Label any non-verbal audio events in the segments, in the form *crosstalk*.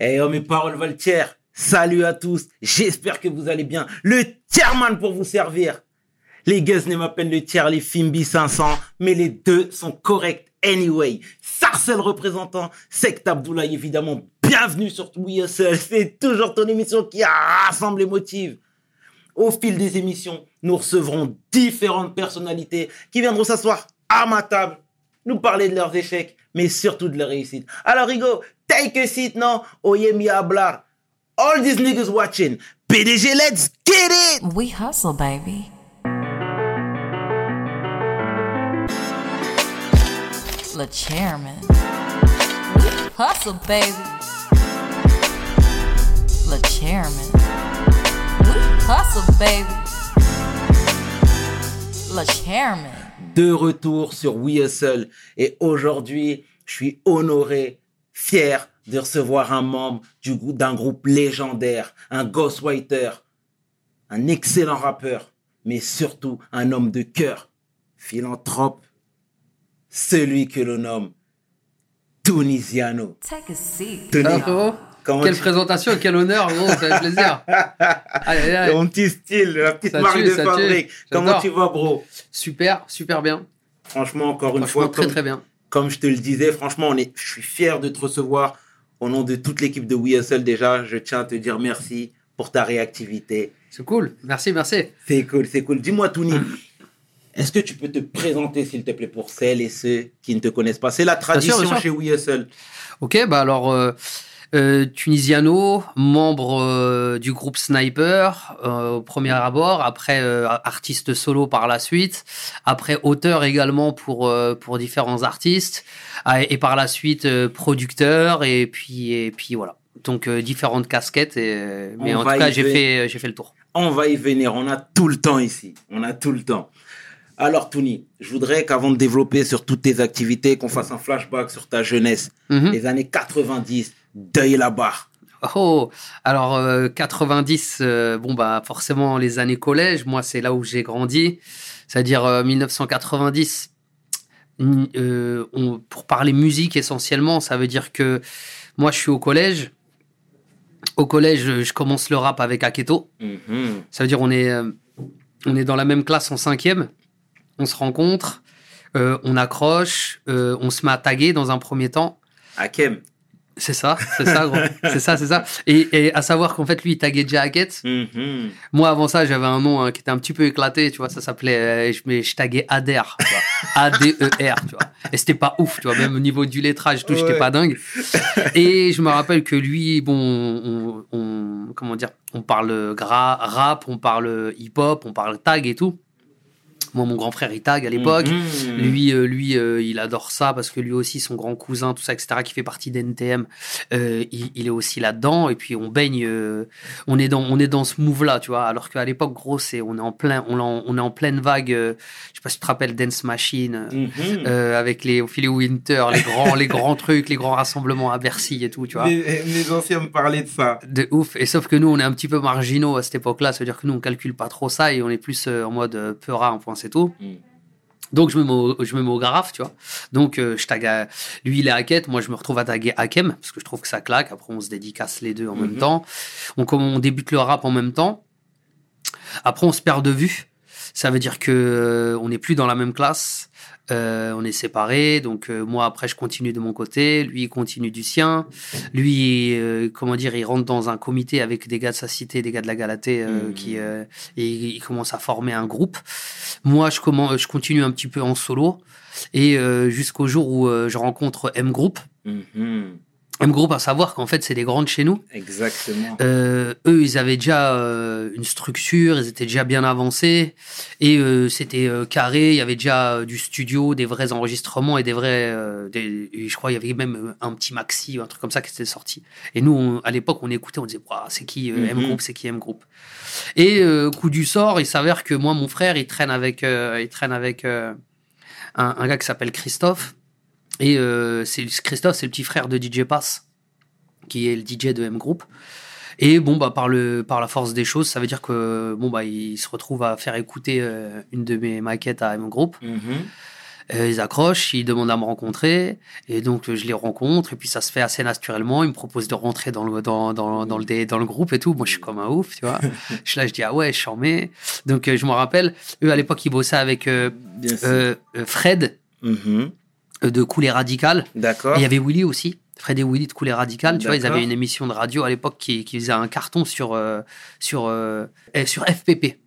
Eh oh, mes paroles valent Salut à tous, j'espère que vous allez bien. Le tierman pour vous servir. Les à peine le tiers, les Fimbi 500, mais les deux sont corrects anyway. Sarcel représentant, Sect Abdoulaye évidemment, bienvenue sur We c'est toujours ton émission qui rassemble les motifs. Au fil des émissions, nous recevrons différentes personnalités qui viendront s'asseoir à ma table, nous parler de leurs échecs, mais surtout de leurs réussites. Alors Rigo, take a seat now, oyemi hablar. All these niggas watching. PDG, let's get it! We hustle, baby. Le chairman. We hustle, baby. Le chairman. We hustle, baby. Le chairman. De retour sur We Hustle. Et aujourd'hui, je suis honoré, fier de recevoir un membre d'un groupe légendaire, un ghostwriter, un excellent rappeur, mais surtout un homme de cœur, philanthrope, celui que l'on nomme Tunisiano. Take a seat. Quelle présentation, quel honneur, gros, ça fait plaisir. *laughs* allez, Mon petit style, la petite marque de fabrique. Comment tu vas, bro? Super, super bien. Franchement, encore une fois, très très bien. Comme je te le disais, franchement, on est, je suis fier de te recevoir. Au nom de toute l'équipe de WeHustle, déjà, je tiens à te dire merci pour ta réactivité. C'est cool. Merci, merci. C'est cool, c'est cool. Dis-moi, Touni, est-ce que tu peux te présenter, s'il te plaît, pour celles et ceux qui ne te connaissent pas? C'est la tradition chez WeHustle. Ok, bah alors, euh, euh, Tunisiano, membre euh, du groupe Sniper au premier abord, après artiste solo par la suite, après auteur également pour pour différents artistes, et par la suite producteur et puis et puis voilà. Donc différentes casquettes, et, mais en tout cas j'ai fait j'ai fait le tour. On va y venir, on a tout le temps ici, on a tout le temps. Alors, Tony, je voudrais qu'avant de développer sur toutes tes activités, qu'on fasse un flashback sur ta jeunesse, mhm. les années 90, deuil là-bas. Oh, alors 90, euh, euh, bon bah forcément les années collège, moi c'est là où j'ai grandi, c'est-à-dire 1990. Euh, pour parler musique essentiellement, ça veut dire que moi je suis au collège. Au collège, je commence le rap avec Aketo. Mhm. Ça veut dire on est on est dans la même classe en cinquième on se rencontre, euh, on accroche, euh, on se met à taguer dans un premier temps. Hakem. C'est ça, c'est ça, *laughs* c'est ça, c'est ça. Et, à savoir qu'en fait, lui, il taguait déjà Hackett. Mm-hmm. Moi, avant ça, j'avais un nom hein, qui était un petit peu éclaté, tu vois, ça s'appelait, euh, je, mais je taguais Ader, A-D-E-R, *laughs* tu vois. Et c'était pas ouf, tu vois, même au niveau du lettrage, tout, j'étais pas dingue. *laughs* Et je me rappelle que lui, bon, on, comment dire, on parle gras, rap, on parle hip-hop, on parle tag et tout. Moi, mon grand frère, il tag à l'époque. Mhm. Lui, euh, lui, euh, il adore ça parce que lui aussi, son grand cousin, tout ça, etc., qui fait partie d'NTM, euh, il, est aussi là-dedans. Et puis, on baigne, on est dans, on est dans ce move-là, tu vois. Alors qu'à l'époque, gros, c'est, on est en plein, on, on est en pleine vague. je sais pas si tu te rappelles Dance Machine mhm. avec les Ophélie Winter, les grands, les grands trucs, les grands rassemblements à Bercy et tout, tu vois. Les, anciens me parlaient de ça. De ouf. Et sauf que nous, on est un petit peu marginaux à cette époque-là. Ça veut dire que nous, on calcule pas trop ça et on est plus en mode peura, en point c'est tout. Mm. Donc je me, mets au, je me mets au tu vois. Donc euh, je tag lui il est Hackett, moi je me retrouve à taguer Hakem parce que je trouve que ça claque. Après on se dédicace les deux en même mm-hmm. temps. On, on débute le rap en même temps. Après on se perd de vue. Ça veut dire que euh, on n'est plus dans la même classe. Euh, on est séparés, donc euh, moi après je continue de mon côté, lui il continue du sien. Lui, euh, comment dire, il rentre dans un comité avec des gars de sa cité, des gars de la Galatée, mmh. qui et il commence à former un groupe. Moi je commence, je continue un petit peu en solo et jusqu'au jour où je rencontre M Group. Mmh. M Group, à savoir qu'en fait, c'est des grandes chez nous. Exactement. Euh, eux, ils avaient déjà euh, une structure, ils étaient déjà bien avancés, et euh, c'était euh, carré. Il y avait déjà euh, du studio, des vrais enregistrements et des vrais. Des, je crois, il y avait même un petit maxi, un truc comme ça qui était sorti. Et nous, à l'époque, on écoutait, on disait, c'est qui M mhm. Group, c'est qui M Group. Et coup du sort, il s'avère que moi, mon frère, il traîne avec, il traîne avec un, un gars qui s'appelle Christophe et euh, c'est Christophe, c'est le petit frère de DJ Pass, qui est le DJ de M Group. Et bon, bah, par, le, par la force des choses, ça veut dire que bon, bah, il se retrouve à faire écouter euh, une de mes maquettes à M Group. Mhm. Euh, ils accrochent, ils demandent à me rencontrer, et donc je les rencontre, et puis ça se fait assez naturellement. Ils me proposent de rentrer dans le, dans, dans, dans le, dans le groupe et tout. Moi, je suis comme un ouf, tu vois. *laughs* je suis là, je dis, ah ouais, je suis charmé. Donc, euh, je me rappelle, eux, à l'époque, ils bossaient avec Fred Mhm. De Coulé Radical. D'accord. Et il y avait Willy aussi. Fred et Willy de Coulé Radical, tu vois, ils avaient une émission de radio à l'époque qui, qui faisait un carton sur, euh, sur, euh, eh, sur FPP,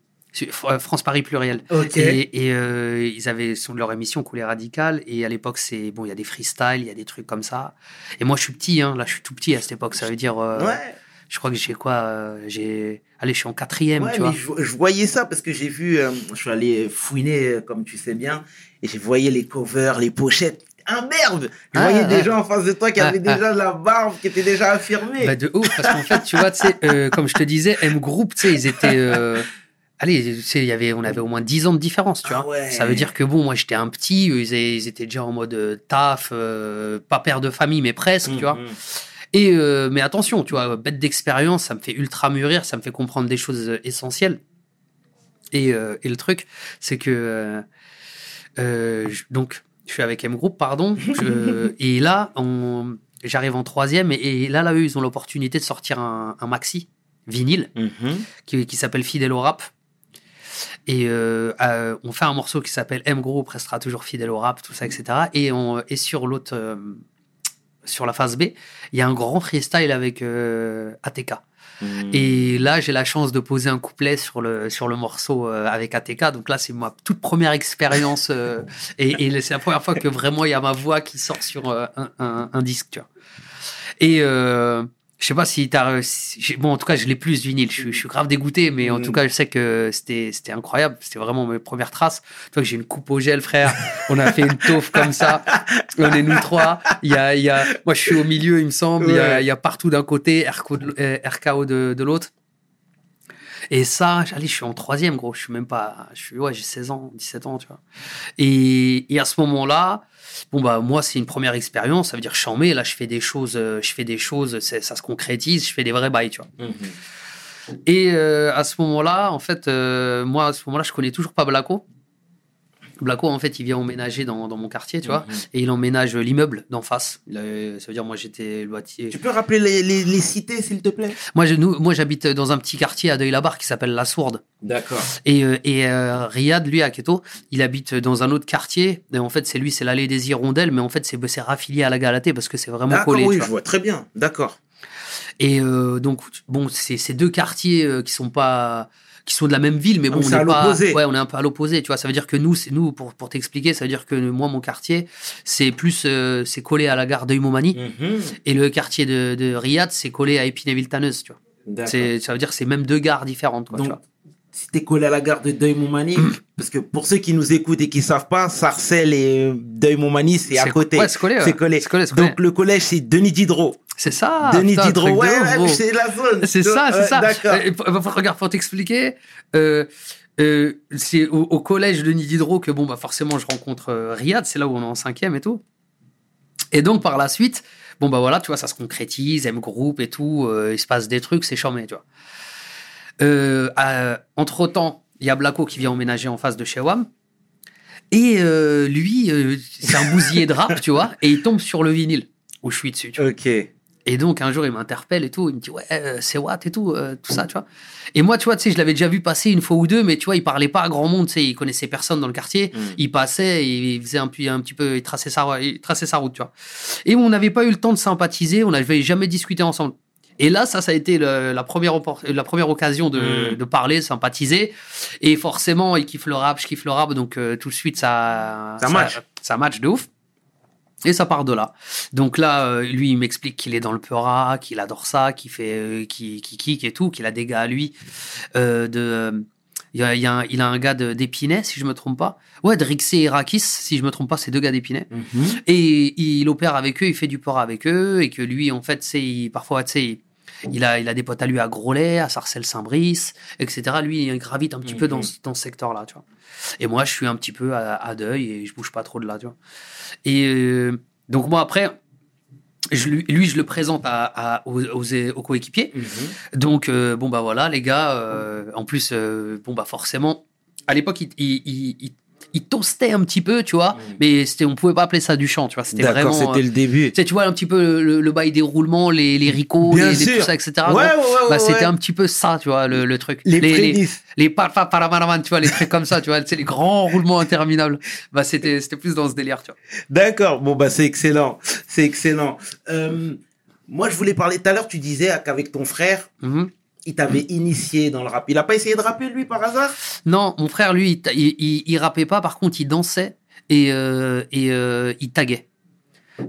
France Paris Pluriel. Et, et, euh, ils avaient leur émission Coulé Radical. Et à l'époque, c'est bon, il y a des freestyles, il y a des trucs comme ça. Et moi, je suis petit, hein, là, je suis tout petit à cette époque. Ça veut dire, euh, Ouais. Je crois que j'ai quoi euh, J'ai, allez, je suis en quatrième, Ouais, tu mais vois. je, je voyais ça parce que j'ai vu, euh, je suis allé fouiner, euh, comme tu sais bien, et je voyais les covers, les pochettes. Ah merde Je Ah, voyais ah. des gens en face de toi qui Ah, avaient ah. déjà de la barbe, qui étaient déjà affirmés. Bah, de ouf, parce qu'en fait, tu vois, euh, comme je te disais, M Group, tu sais, ils étaient. euh, allez, tu sais, il y avait, on avait au moins 10 ans de différence, tu Ah vois. ouais. Ça veut dire que bon, moi j'étais un petit, ils, étaient déjà en mode taf, euh, pas père de famille, mais presque, tu vois. Et euh, mais attention, tu vois, bête d'expérience, ça me fait ultra mûrir, ça me fait comprendre des choses euh, essentielles. Et, euh, et le truc, c'est que euh, je- donc je suis avec M Group, pardon, *laughs* je- et là j'arrive en troisième et, et là là eux ils ont l'opportunité de sortir un, un maxi vinyle Mhm. qui, qui s'appelle Fidèle au rap. Et euh, euh, on fait un morceau qui s'appelle M Group restera toujours fidèle au rap, tout ça, etc. Et, on, et sur l'autre, euh, sur la phase B, il y a un grand freestyle avec euh, ATK. Mhm. Et là, j'ai la chance de poser un couplet sur le, sur le morceau euh, avec ATK. Donc là, c'est ma toute première expérience. euh, et et c'est la première fois que vraiment il y a ma voix qui sort sur euh, un, un, un disque. Tu vois. Et je sais pas si t'as. bon, en tout cas, je l'ai plus vinyle. Je, suis- je suis grave dégoûté, mais en Mm. tout cas, je sais que c'était c'était incroyable. C'était vraiment mes premières traces. Tu vois que j'ai une coupe au gel, frère. On a fait une taufe comme ça. On est nous trois. Il y a, il y a, moi, je suis au milieu, il me semble. Il y a, il y a partout d'un côté, RKO de, de l'autre. Et ça, allez, je suis en troisième, gros. Je suis même pas, je suis, ouais, j'ai 16 ans, 17 ans, tu vois. Et, et à ce moment-là, bon, bah, moi, c'est une première expérience. Ça veut dire, je suis en mai, là, je fais des choses, euh, je fais des choses, ça se concrétise, je fais des vrais bails, tu vois. Mhm. Et euh, à ce moment-là, en fait, euh, moi, à ce moment-là, je connais toujours pas Blaco. Blaco, en fait, il vient emménager dans, dans mon quartier, tu vois, Mhm. et il emménage l'immeuble d'en face. Ça veut dire, moi, j'étais bâti- Tu peux rappeler les, les, les cités, s'il te plaît? Moi, je, nous, moi, j'habite dans un petit quartier à Deuil-la-Barre qui s'appelle La Sourde. D'accord. Et, euh, et euh, Riyad, lui, à Keto, il habite dans un autre quartier. Et en fait, c'est lui, c'est l'allée des Hirondelles, mais en fait, c'est c'est raffilié à la Galatée parce que c'est vraiment collé. oui, tu je vois. très bien. D'accord. Et euh, donc, bon, c'est ces deux quartiers qui sont pas qui sont de la même ville, mais Ah, bon, on à est pas, ouais, on est un peu à l'opposé, tu vois. Ça veut dire que nous, c'est nous, pour, pour t'expliquer, ça veut dire que moi, mon quartier, c'est plus, euh, c'est collé à la gare d'Euil-Montmagny, Mhm. et le quartier de, de Riyad, c'est collé à Épinay-Villetaneuse, tu vois. Ça veut dire que c'est même deux gares différentes, quoi, tu Donc, vois. Si t'es collé à la gare de Deuil-Montmagny, parce que pour ceux qui nous écoutent et qui savent pas, Sarcelles et Deuil-Montmagny, c'est à côté. ouais, c'est collé, ouais. Collé. Donc le collège, c'est Denis Diderot. C'est ça. Denis putain, Diderot, ouais, c'est la zone. C'est ça, c'est ça. D'accord. Euh, regarde, pour t'expliquer, euh, euh, c'est au, au collège de Diderot que bon bah forcément je rencontre euh, Riyad, c'est là où on est en cinquième et tout. Et donc par la suite, bon bah voilà, tu vois, ça se concrétise, M groupe et tout, euh, il se passe des trucs, c'est charmé, tu vois. Euh, entre temps, il y a Blaco qui vient emménager en face de chez WAM. Et euh, lui, euh, c'est un bousillé de rap, tu vois, et il tombe sur le vinyle où je suis dessus. Tu vois. Ok. Et donc un jour il m'interpelle et tout, il me dit ouais euh, c'est Watt et tout, euh, tout ça tu vois. Et moi tu vois tu sais je l'avais déjà vu passer une fois ou deux, mais tu vois il parlait pas à grand monde, tu sais il connaissait personne dans le quartier, Mm. il passait, il faisait un, peu- un petit peu, il traçait sa, il traçait sa route tu vois. Et on n'avait pas eu le temps de sympathiser, on n'avait jamais discuté ensemble. Et là ça ça a été le- la première la première occasion de, Mm. de parler, sympathiser. Et forcément il kiffe le rap, je kiffe le rap, donc euh, tout de suite ça Ça match. ça match de ouf. Et ça part de là. Donc là, euh, lui, il m'explique qu'il est dans le Peura, qu'il adore ça, qu'il fait, euh, qu'il qu'il kick et tout, qu'il a des gars à lui. Euh, de, il, y a, il a un, il a un gars de- d'Épinay, si je me trompe pas. Ouais, de Rixé et Rakis, si je me trompe pas, c'est deux gars d'Épinay. Mhm. Et il opère avec eux, il fait du Peura avec eux, et que lui, en fait, c'est parfois, tu sais, il a, il a des potes à lui à Groslay, à Sarcelles-Saint-Brice, etc. Lui, il gravite un petit peu dans, Mhm. ce- dans ce secteur-là, tu vois. Et moi, je suis un petit peu à, à deuil et je bouge pas trop de là, tu vois. Et euh, donc, moi, après, je, lui, je le présente à, à- aux, aux, aux coéquipiers. Mhm. Donc, euh, bon, bah voilà, les gars, euh, en plus, bon, bah forcément, à l'époque, il, il, il, il- toastait un petit peu, tu vois, mais c'était, on pouvait pas appeler ça du chant, tu vois. C'était Mm. Vraiment. c'était euh, le début. tu sais, tu vois un petit peu le, le bail des roulements, les, les ricots, les, les- tout ça, etc. Ouais, ouais, ouais, bah, c'était un petit peu ça, tu vois, le, le truc. Les les, les, les tu vois, les trucs comme ça, tu vois, sais, les grands roulements interminables. Bah, c'était, c'était plus dans ce délire, tu vois. D'accord. Bon, bah, c'est excellent. C'est excellent. Euh, moi, je voulais parler tout à l'heure, tu disais qu'avec ton frère, Mhm. Il t'avait initié dans le rap. Il a pas essayé de rapper, lui, par hasard? Non, mon frère, lui, il, il, il, il rappait pas, par contre, il dansait et, euh, et euh, il taguait.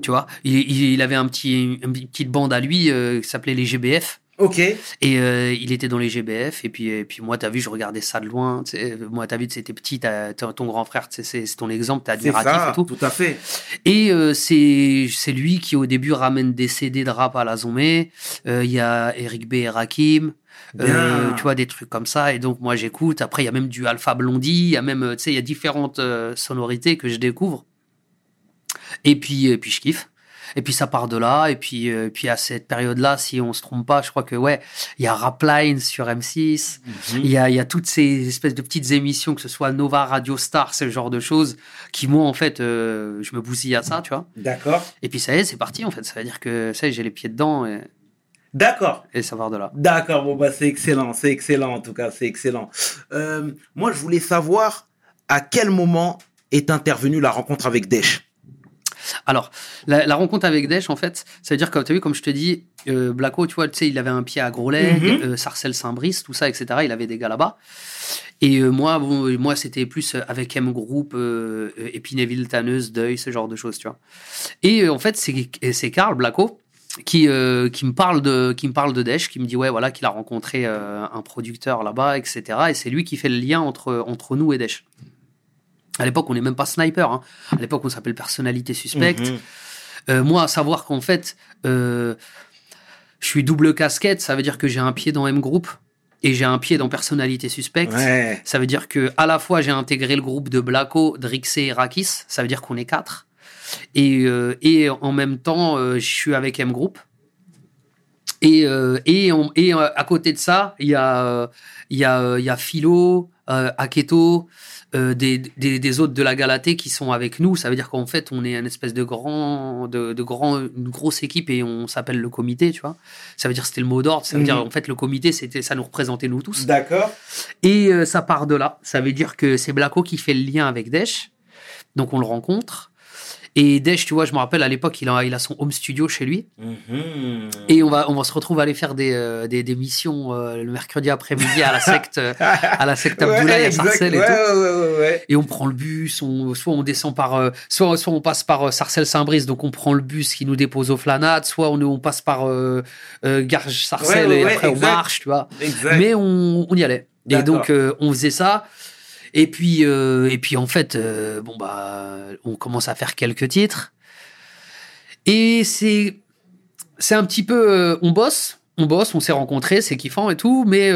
Tu vois, il, avait un petit, une petite bande à lui euh, qui s'appelait les GBF. Ok. Et euh, il était dans les GBF. Et puis, et puis moi, t'as vu, je regardais ça de loin. tu sais. Moi, t'as vu, c'était petit, t'as- t'as- ton grand frère, c'est ton exemple, t'es admiratif ça. et tout. Tout à fait. Et euh, c'est c'est lui qui, au début, ramène des CD de rap à la Zomé. Euh, Il y a Eric B. et Rakim. Euh, tu vois, des trucs comme ça. Et donc, moi, j'écoute. Après, il y a même du Alpha Blondie. Il y a même, euh, tu sais, il y a différentes euh, sonorités que je découvre. Et puis, et puis, je kiffe. Et puis, ça part de là. Et puis, euh, puis à cette période-là, si on se trompe pas, je crois que, ouais, il y a Rapline sur M6. Mhm. Il y a, il y a toutes ces espèces de petites émissions, que ce soit Nova, Radio Star, ce genre de choses, qui, moi, en fait, euh, je me bousille à ça, tu vois. D'accord. Et puis, ça y est, c'est parti, en fait. Ça veut dire que, ça j'ai les pieds dedans et, D'accord. et part de là. D'accord, bon bah c'est excellent, c'est excellent en tout cas, c'est excellent. Euh, moi je voulais savoir à quel moment est intervenue la rencontre avec Desch. Alors, la, la rencontre avec Desch, en fait, ça veut dire que, tu as vu, comme je te dis, euh, Blacko, tu vois, tu sais, il avait un pied à Gros-Leg, Mhm. euh, Sarcelles Saint-Brice, tout ça, etc. Il avait des gars là-bas. Et euh, moi, bon, moi, c'était plus avec M Group, euh, euh, Épinay-Ville, Tanneuse, Deuil, ce genre de choses, tu vois. Et en fait, c'est c'est Karl Blacko qui, euh, qui me parle de qui me parle de Desch, qui me dit ouais voilà qu'il a rencontré euh, un producteur là-bas, etc. Et c'est lui qui fait le lien entre entre nous et Desch. À l'époque, on n'est même pas sniper. Hein. À l'époque, on s'appelle personnalité suspecte. Mhm. Euh, moi, à savoir qu'en fait, je suis double casquette, ça veut dire que j'ai un pied dans M Group et j'ai un pied dans personnalité suspecte. Ouais. Ça veut dire que à la fois j'ai intégré le groupe de Blacko, Drixé et Rakis, ça veut dire qu'on est quatre. Et, euh, et en même temps, euh, je suis avec M Group. Et, euh, et, on- et à côté de ça, il y a, il y a, il y a Philo, Aketo, euh, des, des, des autres de la Galatée qui sont avec nous. Ça veut dire qu'en fait, on est une espèce de grand, de, de grand, une grosse équipe et on s'appelle le comité, tu vois. Ça veut dire que c'était le mot d'ordre. Ça veut dire en fait le comité, c'était ça nous représentait nous tous. D'accord. Et euh, ça part de là. Ça veut dire que c'est Blacko qui fait le lien avec Desch. Donc on le rencontre. Et Desch, tu vois, je me rappelle à l'époque, il a, il a son home studio chez lui. Mhm. Et on va, on va se retrouver à aller faire des, euh, des, des missions euh, le mercredi après-midi à la secte, à la secte *laughs* Abdoulaye à exact. Sarcelles et ouais, tout. ouais, ouais, ouais, ouais. Et on prend le bus, on, soit on descend par, euh, soit, soit on passe par Sarcelles-Saint-Brice, donc on prend le bus qui nous dépose aux Flanades, soit on, on passe par Ouais, ouais, et ouais, après on marche, tu vois. Exact. Mais on, on y allait. Et donc, on faisait ça. Et puis, euh, et puis en fait, euh, bon, bah, on commence à faire quelques titres. Et c'est, c'est un petit peu, euh, on bosse, on bosse, on s'est rencontrés, c'est kiffant et tout, mais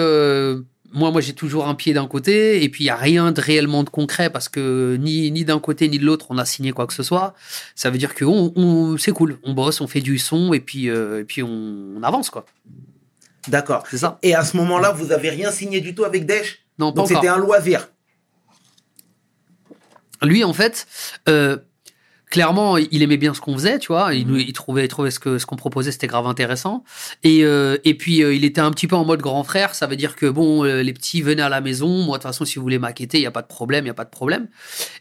moi, moi, j'ai toujours un pied d'un côté, et puis il y a rien de réellement de concret parce que ni, ni d'un côté ni de l'autre, on a signé quoi que ce soit. Ça veut dire que on, on- c'est cool, on bosse, on fait du son, et puis, et puis on, on avance, quoi. D'accord. C'est ça. Et à ce moment-là, vous avez rien signé du tout avec Desch? Non, pas Donc c'était un loisir. Lui en fait euh, clairement il aimait bien ce qu'on faisait tu vois. Il, nous- il trouvait il trouvait ce que ce qu'on proposait c'était grave intéressant. Et euh, et puis euh, il était un petit peu en mode grand frère. Ça veut dire que bon euh, les petits venaient à la maison. Moi de toute façon si vous voulez maqueter il y a pas de problème il y a pas de problème.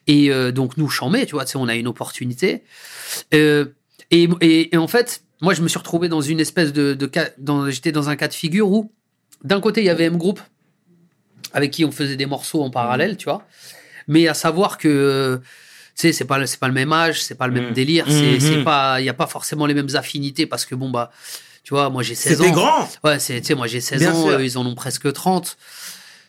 Et donc nous chambé tu vois. Tu sais on a une opportunité. Et, et, et en fait moi je me suis retrouvé dans une espèce de, de cas dans, j'étais dans un cas de figure où d'un côté il y avait M Group avec qui on faisait des morceaux en parallèle tu vois mais à savoir que euh, tu sais c'est pas le- c'est pas le même âge c'est pas le même Mhm. délire c'est Mhm. c'est pas il y a pas forcément les mêmes affinités parce que bon bah tu vois moi j'ai 16 ans C'était grand. ouais c'est tu sais moi j'ai 16 Bien ans eux, ils en ont presque 30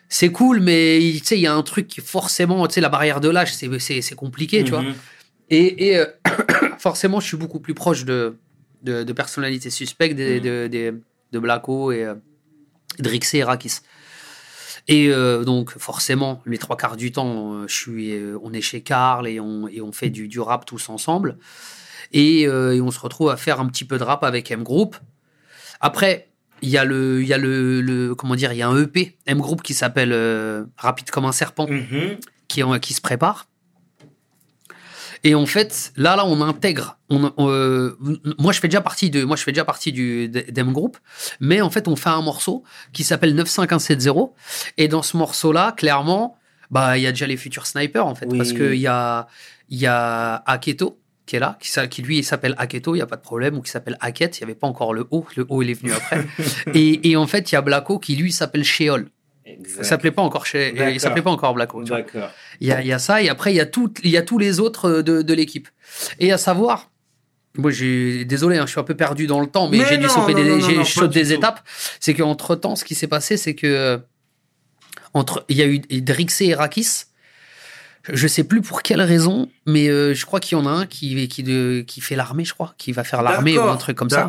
c'est cool mais tu sais il y a un truc qui forcément tu sais la barrière de l'âge c'est c'est c'est compliqué tu vois Mhm. et, et, euh, *coughs* forcément, je suis beaucoup plus proche de, de, de personnalités suspectes, des, Mhm. de, des- de Blacko et euh, Drixé et Rakis. Et euh, donc, forcément, les trois quarts du temps, euh, je suis, euh, on est chez Karl et on, et on fait du, du rap tous ensemble. Et, euh, et on se retrouve à faire un petit peu de rap avec M Group. Après, il y a le, il y a le, le- comment dire, il y a un EP M Group qui s'appelle euh, Rapide comme un serpent Mhm. qui, en- qui se prépare. Et en fait, là, là, on intègre. On, euh, moi, je fais déjà partie de, moi, je fais déjà partie du d'M Group, mais en fait, on fait un morceau qui s'appelle 95170. Et dans ce morceau-là, clairement, bah, il y a déjà les futurs snipers, en fait, Oui. parce que il y a, il y a Aketo qui est là, qui, lui s'appelle Aketo, il y a pas de problème, ou qui s'appelle Aket, il y avait pas encore le O, le O il est venu après. *laughs* et, et en fait, il y a Blacko qui lui s'appelle Sheol. Exact. s'appelait pas encore chez, il s'appelait pas encore Blacko. D'accord. Il y a, il y a ça, et après, il y a, tout, il y a tous les autres euh, de, de l'équipe. Et à savoir, moi, j'ai, désolé, hein, je suis un peu perdu dans le temps, mais, Mais j'ai dû sauter des, j'ai sauté des tout. étapes. C'est qu'entre temps, ce qui s'est passé, c'est que, euh, entre, il y a eu Drixé et Rakis. Je sais plus pour quelle raison, mais euh, je crois qu'il y en a un qui, qui, de, qui fait l'armée, je crois, qui va faire l'armée ou un truc comme ça.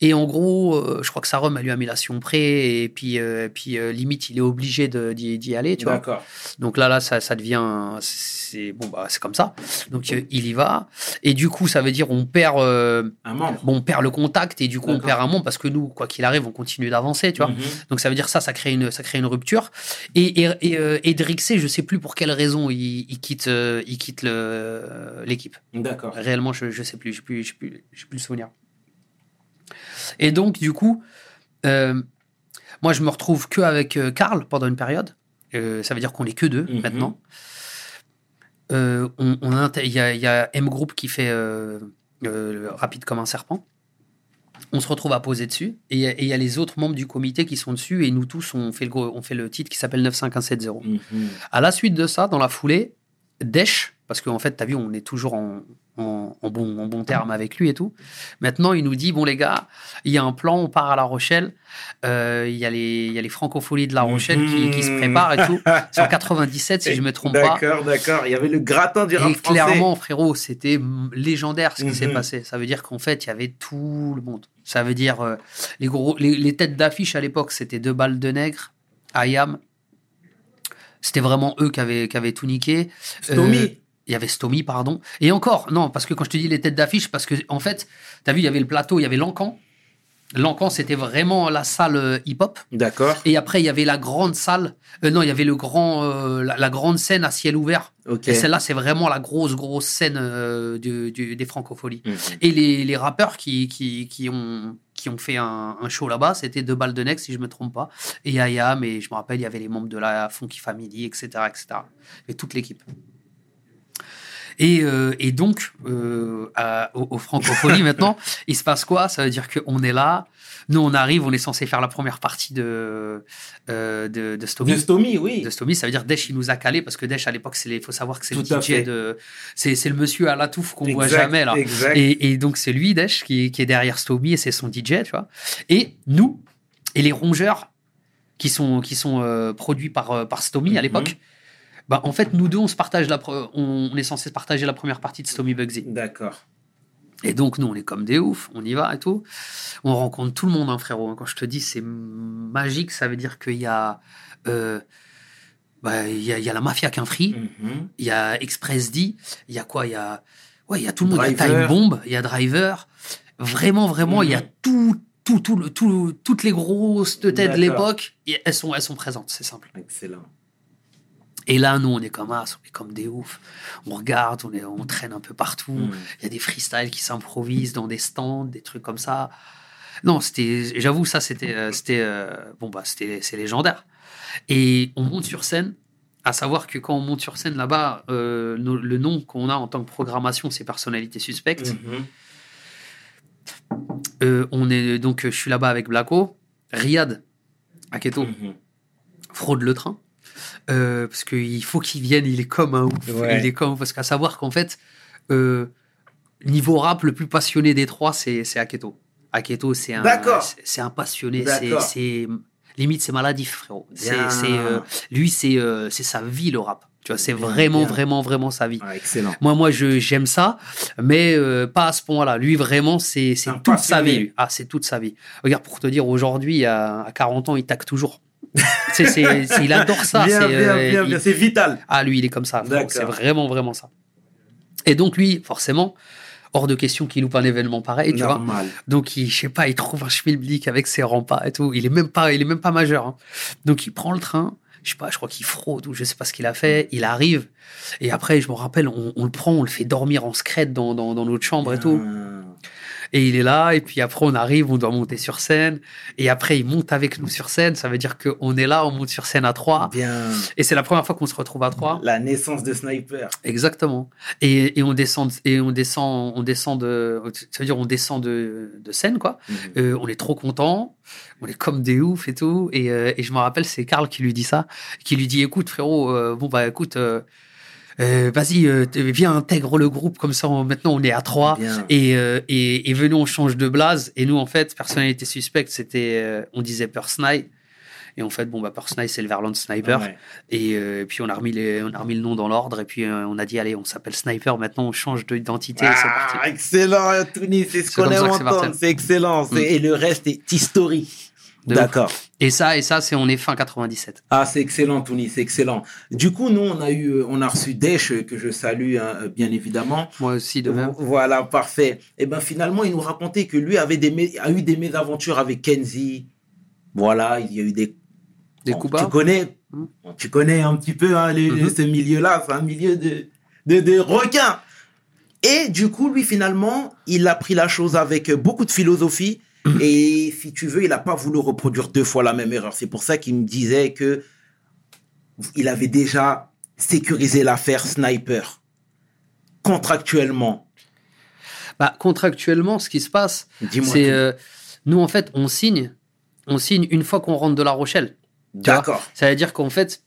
Et en gros, euh, je crois que Sarum a lui a mis la Sion près, et puis, euh, puis euh, limite, il est obligé d'y aller, tu vois. Donc là, là, ça, ça devient, c'est bon, bah, c'est comme ça. Donc il y va, et du coup, ça veut dire on perd, Un membre. bon, on perd le contact, et du coup, on perd un monde parce que nous, quoi qu'il arrive, on continue d'avancer, tu vois. Mhm. Donc ça veut dire ça, ça crée une, ça crée une rupture. Et et, et, et Drixé, je sais plus pour quelle raison il, il quitte, euh, il quitte l'équipe. D'accord. Réellement, je, je sais plus, plus, j'ai plus, j'ai plus le souvenir. Et donc, du coup, euh, moi, je me retrouve que avec euh, Karl pendant une période. Ça veut dire qu'on est que deux Mhm. maintenant. Euh, on, on a inté- il y, a, il y a M Group qui fait rapide comme un serpent. On se retrouve à poser dessus et il y a- les autres membres du comité qui sont dessus et nous tous on fait le, on fait le titre qui s'appelle 95170. Mhm. À la suite de ça, dans la foulée, Desch, parce qu'en fait, tu as vu, on est toujours en, en- en bon, en bon terme avec lui et tout. Maintenant, il nous dit bon, les gars, il y a un plan, on part à La Rochelle. Euh, Il y, a les- il y a les francopholies de La Rochelle qui, qui se préparent et tout. C'est en 97, si je me trompe pas. D'accord, d'accord. Il y avait le gratin du rap Et français. clairement, frérot, c'était mm, légendaire ce qui s'est Mhm. passé. Ça veut dire qu'en fait, il y avait tout le monde. Ça veut dire euh, les, gros, les, les têtes d'affiche à l'époque, c'était deux balles de nègre, Ayam. C'était vraiment eux qui avaient, qui avaient tout niqué. Stomy. Euh, il y avait Stomy, pardon. Et encore, non, parce que quand je te dis les têtes d'affiche, parce que en fait, tu as vu, il y avait le plateau, il y avait l'Encan. L'Encan, c'était vraiment la salle euh, hip-hop. D'accord. Et après, il y avait la grande salle. euh, non, il y avait le grand, euh, la, la grande scène à ciel ouvert. Ok. Et celle-là, c'est vraiment la grosse, grosse scène euh, du- du- des francopholies. Mhm. Et les, les rappeurs qui, qui, qui, ont, qui ont fait un, un show là-bas, c'était deux balles de next, si je me trompe pas. Et Ayam, et je me rappelle, il y avait les membres de la Funky Family, etc. etc. Et toute l'équipe. Et, euh, et donc, euh, à- aux, aux francophonies *laughs* maintenant, il se passe quoi? Ça veut dire qu'on est là, nous on arrive, on est censé faire la première partie de, euh, de, de Stomy De Stomy, oui. de Stomy, ça veut dire Desch il nous a calé parce que Desch à l'époque il faut savoir que c'est le DJ de c'est le monsieur à la touffe qu'on voit jamais là. Exact. Et, et donc c'est lui Desch qui, qui est derrière Stomy et c'est son DJ, tu vois. Et nous et les rongeurs qui sont qui sont euh, produits par euh, par Stomy à Mhm. l'époque. Bah, en fait, nous deux, on se partage la, pre- on, est censé se partager la première partie de Stomy Bugsy. D'accord. Et donc, nous, on est comme des oufs, on y va et tout. On rencontre tout le monde, hein, frérot. Quand je te dis c'est magique, ça veut dire qu'il y a, euh, bah, il y a, il y a la mafia qu'un free, Mhm. il y a Express D, il y a quoi? Il y a, ouais, il y a tout le monde. Il y a. Time Bomb, il y a Driver. Vraiment, vraiment, il y a Mhm. tout, tout, tout, tout, toutes les grosses têtes de l'époque. Elles sont, elles sont présentes, c'est simple. Excellent. Et là, nous, on est comme as, on est comme des oufs. On regarde, on, est, on traîne un peu partout. Mhm. Il y a des freestyles qui s'improvisent dans des stands, des trucs comme ça. Non, c'était, j'avoue, ça, c'était, euh, c'était, euh, bon, bah, c'était, c'est légendaire. Et on monte sur scène. À savoir que quand on monte sur scène là-bas, euh, le nom qu'on a en tant que programmation, c'est personnalité suspecte. Mhm. Euh, on est donc, je suis là-bas avec Blacko, Riyad, Aketo, Mhm. fraude le train. Euh, parce qu'il faut qu'il vienne, il est comme un ouf. Ouais. Il est comme, parce qu'à savoir qu'en fait, euh, niveau rap, le plus passionné des trois, c'est c'est Aketo. Aketo, c'est un, D'accord. c'est- c'est un passionné. c'est- limite, c'est maladif, frérot. C'est, euh, lui, c'est c'est sa vie, le rap. Tu vois, c'est vraiment, bien. vraiment, vraiment sa vie. Excellent. Moi, moi, je j'aime ça, mais euh, pas à ce point-là. Lui, vraiment, c'est toute sa vie. lui. Ah, c'est toute sa vie. Regarde, pour te dire, aujourd'hui, à, à 40 ans, il taque toujours. Il adore ça. c'est, euh. C'est vital. Ah, lui, il est comme ça. C'est vraiment, vraiment ça. Et donc, lui, forcément, hors de question qu'il loupe un événement pareil, tu vois. Donc, il, je sais pas, il trouve un schmilblick avec ses rempas et tout. Il est même pas, il est même pas majeur. hein. Donc, il prend le train je sais pas, je crois qu'il fraude ou je sais pas ce qu'il a fait. Il arrive et après, je me rappelle, on, on le prend, on le fait dormir en secrète dans, dans, dans notre chambre et tout. Ah. Et il est là, et puis après on arrive, on doit monter sur scène, et après il monte avec nous sur scène, ça veut dire qu'on est là, on monte sur scène à trois, Bien. et c'est la première fois qu'on se retrouve à trois. La naissance de Sniper. Exactement. Et, et on descend, et on descend, on descend de, ça veut dire on descend de, de scène quoi. Mhm. Euh, on est trop content, on est comme des oufs et tout. Et, euh, et je me rappelle, c'est Karl qui lui dit ça, qui lui dit écoute frérot, euh, bon bah écoute, euh, vas-y, euh, viens intègre le groupe comme ça. on- maintenant on est à trois. Et, euh, et, et venez, on change de blase. Et nous, en fait, personnalité suspecte, c'était, euh, on disait Persnai. Et en fait, bon, bah, Persnai, c'est le Verland Sniper. Ouais. Et euh, puis, on a, remis les, on a remis le nom dans l'ordre. Et puis, euh, on a dit, allez, on s'appelle Sniper. Maintenant, on change d'identité. et c'est Ah, parti. excellent, Tony, c'est ce qu'on aime entendre. C'est excellent. Mm. Et le reste est historique. D'accord. Et ça, et ça, c'est, on est fin 97. Ah, c'est excellent, Tony, c'est excellent. Du coup, nous, on a eu, euh, on a reçu Desch, euh, que je salue, hein, euh, bien évidemment. Moi aussi, de même. Voilà, parfait. Et ben, finalement, il nous racontait que lui avait des, a eu des mésaventures avec Kenzie. Voilà, il y a eu des Des Bon, coups Tu connais, Mm. tu connais un petit peu hein, les- Mhm. ce milieu-là, c'est un milieu de, de, de requins. Et du coup, lui, finalement, il a pris la chose avec beaucoup de philosophie. Mhm. Et si tu veux, il n'a pas voulu reproduire deux fois la même erreur. C'est pour ça qu'il me disait que il avait déjà sécurisé l'affaire Sniper contractuellement. Bah, contractuellement, ce qui se passe, c'est, euh, nous, en fait, on signe, on signe une fois qu'on rentre de La Rochelle. D'accord. Ça veut dire qu'en fait,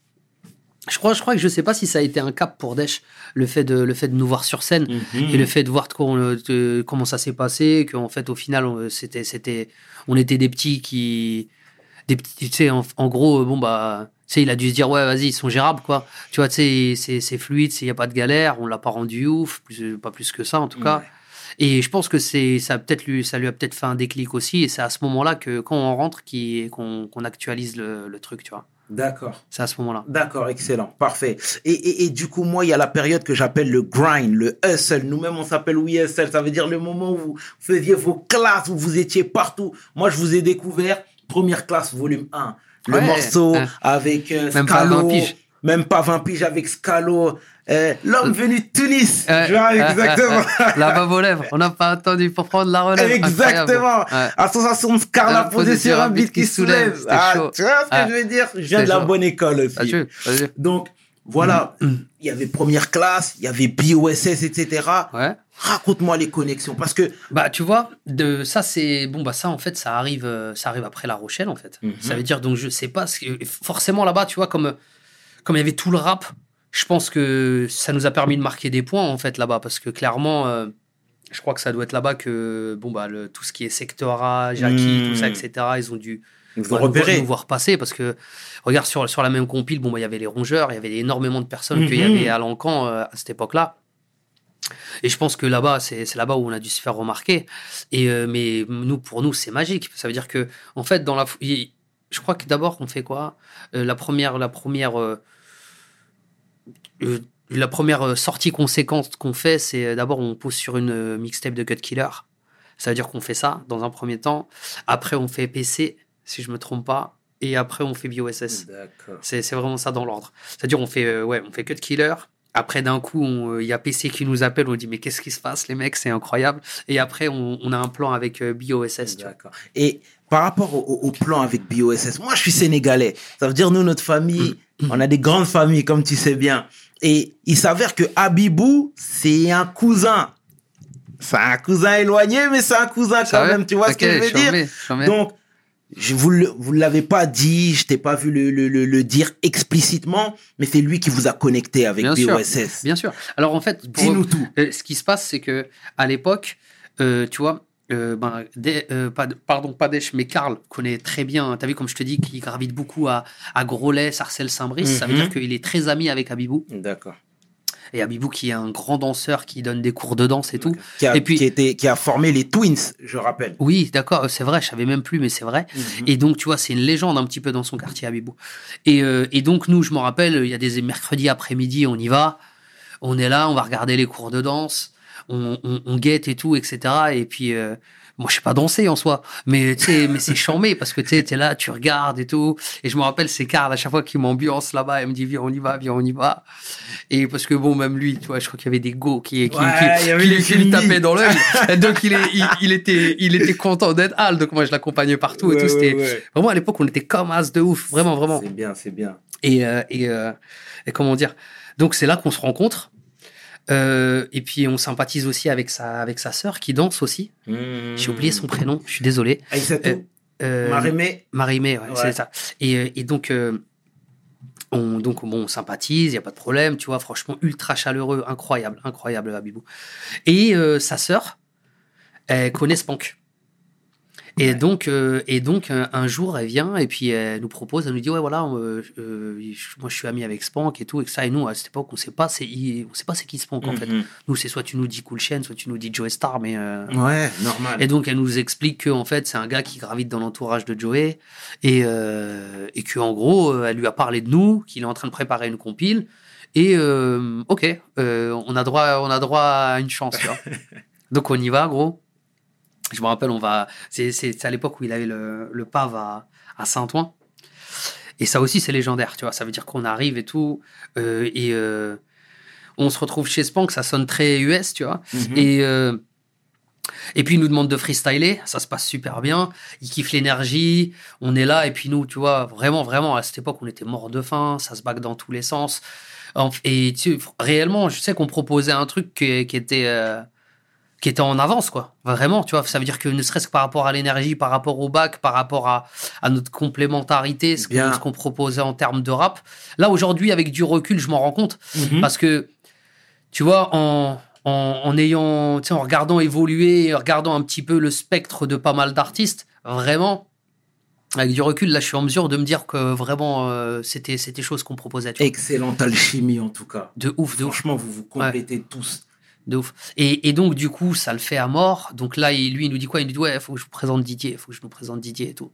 je crois, je crois que je sais pas si ça a été un cap pour Desch, le fait de, le fait de nous voir sur scène Mhm. et le fait de voir de on- de- comment ça s'est passé, qu'en fait, au final, on- c'était, c'était, on était des petits qui, des petits, tu sais, en, en gros, bon, bah, tu sais, il a dû se dire, ouais, vas-y, ils sont gérables, quoi. Tu vois, tu sais, c'est, c'est fluide, il n'y a pas de galère, on l'a pas rendu ouf, plus, pas plus que ça, en tout cas. Et je pense que c'est ça a peut-être lui ça lui a peut-être fait un déclic aussi et c'est à ce moment-là que quand on rentre qui qu'on qu'on actualise le, le truc tu vois D'accord. c'est à ce moment-là D'accord, excellent, parfait. Et, et, et du coup, moi, il y a la période que j'appelle le grind, le hustle. Nous-mêmes, on s'appelle We Hustle. Ça veut dire le moment où vous faisiez vos classes, où vous étiez partout. Moi, je vous ai découvert première classe, volume 1. Le Ouais, morceau hein. avec euh, Scalo. 20 piges. Même pas 20 piges avec Scalo. Euh, L'homme venu de Tunis. Je vois, exactement. ouais, *laughs* la bave aux lèvres on n'a pas attendu pour prendre la relève Exactement. Ouais. Association Scarla Euh, posée sur un beat qui soulève. Ah, tu vois ce que Ouais. je veux dire? Je viens de la bonne école aussi. Donc, voilà, il y avait première classe, il y avait BOSS, etc. ouais Raconte-moi les connexions, parce que... Bah, tu vois, de ça c'est bon bah ça en fait ça arrive euh, ça arrive après La Rochelle en fait. Mhm. Ça veut dire donc je sais pas forcément là-bas tu vois comme comme il y avait tout le rap, je pense que ça nous a permis de marquer des points en fait là-bas parce que clairement euh, je crois que ça doit être là-bas que bon bah le, tout ce qui est Sectora, Jackie, Mhm. tout ça etc. Ils ont dû Ils nous, voir, nous voir passer parce que regarde sur sur la même compile bon bah il y avait les rongeurs, il y avait énormément de personnes qu'il y Mhm. avait à l'encan euh, à cette époque-là. Et je pense que là-bas, c'est là-bas où on a dû se faire remarquer. Et euh, mais nous, pour nous, c'est magique. Ça veut dire que, en fait, dans la, il- je crois que d'abord, on fait quoi? Euh, La première, la première, euh, euh, la première sortie conséquente qu'on fait, c'est d'abord on pose sur une mixtape de Cut Killer. Ça veut dire qu'on fait ça dans un premier temps. Après, on fait PC, si je me trompe pas. Et après, on fait. D'accord. C'est vraiment ça dans l'ordre. C'est-à-dire, on fait, ouais, on fait Cut Killer. Après, d'un coup, il y a PC qui nous appelle. On dit, mais qu'est-ce qui se passe, les mecs? C'est incroyable. Et après, on, on a un plan avec vois. D'accord. Et par rapport au, plan avec BOSS, moi, je suis sénégalais. Ça veut dire, nous, notre famille, Mm. on a des grandes familles, comme tu sais bien. Et il s'avère que Abibou, c'est un cousin. C'est un cousin éloigné, mais c'est un cousin quand même. Tu vois Ok, ce que je veux dire? mets. Donc, je vous le, vous l'avez pas dit, je t'ai pas vu le, le, le, le dire explicitement, mais c'est lui qui vous a connecté avec Bien sûr. BOSS. Bien sûr. Alors, en fait, Dis-nous tout. euh, ce qui se passe, c'est que à l'époque, euh, tu vois, euh, ben, euh, pas, pardon, pas Desch, mais Karl connaît très bien. T'as vu, comme je te dis, qu'il gravite beaucoup à, à Groslay, Sarcelles, Saint-Brice. Ça veut Mhm. dire qu'il est très ami avec Abibou. D'accord. Et Abibou, qui est un grand danseur, qui donne des cours de danse et tout. Qui a, Et puis- qui, était, qui a formé les Twins, je rappelle. Oui, d'accord, c'est vrai, je savais même plus, mais c'est vrai. Mhm. Et donc, tu vois, c'est une légende un petit peu dans son quartier, Abibou. Et, euh, et donc, nous, je me rappelle, il y a des mercredis après-midi, on y va, on est là, on va regarder les cours de danse, on, on, on guette et tout, etc. Et puis, euh, moi je sais pas danser en soi mais tu sais mais c'est charmé parce que tu t'es là tu regardes et tout. Et je me rappelle c'est Carl à chaque fois qu'il m'ambiance là-bas il me dit viens on y va viens on y va. Et parce que bon même lui tu vois je crois qu'il y avait des go qui qui, Ouais, qui- qui- les qui lui tapaient dans l'œil. *laughs* Donc il, est, il, il était il était content d'être Al donc moi je l'accompagnais partout et tout. c'était ouais, vraiment à l'époque on était comme as de ouf. Vraiment vraiment. C'est bien, c'est bien. et, euh, et, euh, et comment dire? Donc c'est là qu'on se rencontre. Euh, et puis on sympathise aussi avec sa avec sa sœur qui danse aussi. J'ai oublié son prénom, je suis désolé. Euh. Marie-Mé, ouais, Ouais. c'est ça. Et, euh, et donc euh, on donc bon, on sympathise, il y a pas de problème, tu vois. Franchement, ultra chaleureux, incroyable, incroyable, Habibou. Et euh, sa sœur, elle connaît Spank. Et Ouais. donc, euh, et donc un, jour, elle vient et puis elle nous propose, elle nous dit ouais voilà, euh, euh, moi je suis ami avec Spank et tout et que ça et nous à cette époque on sait pas c'est on sait pas c'est qui Spank en fait. Mhm. Nous c'est soit tu nous dis Cool Chain, soit tu nous dis Joe Star, mais euh, Ouais, normal. et donc elle nous explique que en fait c'est un gars qui gravite dans l'entourage de Joey et euh, et que en gros euh, elle lui a parlé de nous, qu'il est en train de préparer une compile et euh, ok euh, on a droit on a droit à une chance. *laughs* donc on y va gros. Je me rappelle on va c'est à l'époque où il avait le le pave à à Saint-Ouen et ça aussi c'est légendaire tu vois ça veut dire qu'on arrive et tout euh, et euh, on se retrouve chez Spank ça sonne très US tu vois Mhm. et, euh, et puis, il nous demande de freestyler. Ça se passe super bien. Il kiffe l'énergie. On est là. Et puis, nous, tu vois, vraiment, vraiment, à cette époque, on était mort de faim. Ça se bague dans tous les sens. En- Et tu, réellement, je sais qu'on proposait un truc qui, qui était. euh, qui était en avance, quoi. Vraiment, tu vois, ça veut dire que ne serait-ce que par rapport à l'énergie, par rapport au bac, par rapport à, à notre complémentarité, ce qu'on proposait en termes de rap. Là, aujourd'hui, avec du recul, je m'en rends compte. Mhm. Parce que, tu vois, en, en, en ayant, tu sais, en regardant évoluer, en regardant un petit peu le spectre de pas mal d'artistes, vraiment, avec du recul, là, je suis en mesure de me dire que vraiment, euh, c'était, c'était chose qu'on proposait. Excellente alchimie, en tout cas. De ouf, de ouf, Franchement, vous vous complétez tous. De ouf. Et, et donc, du coup, ça le fait à mort. Donc là, il, lui, il nous dit quoi? Il nous dit, ouais, faut que je vous présente Didier, faut que je nous présente Didier et tout.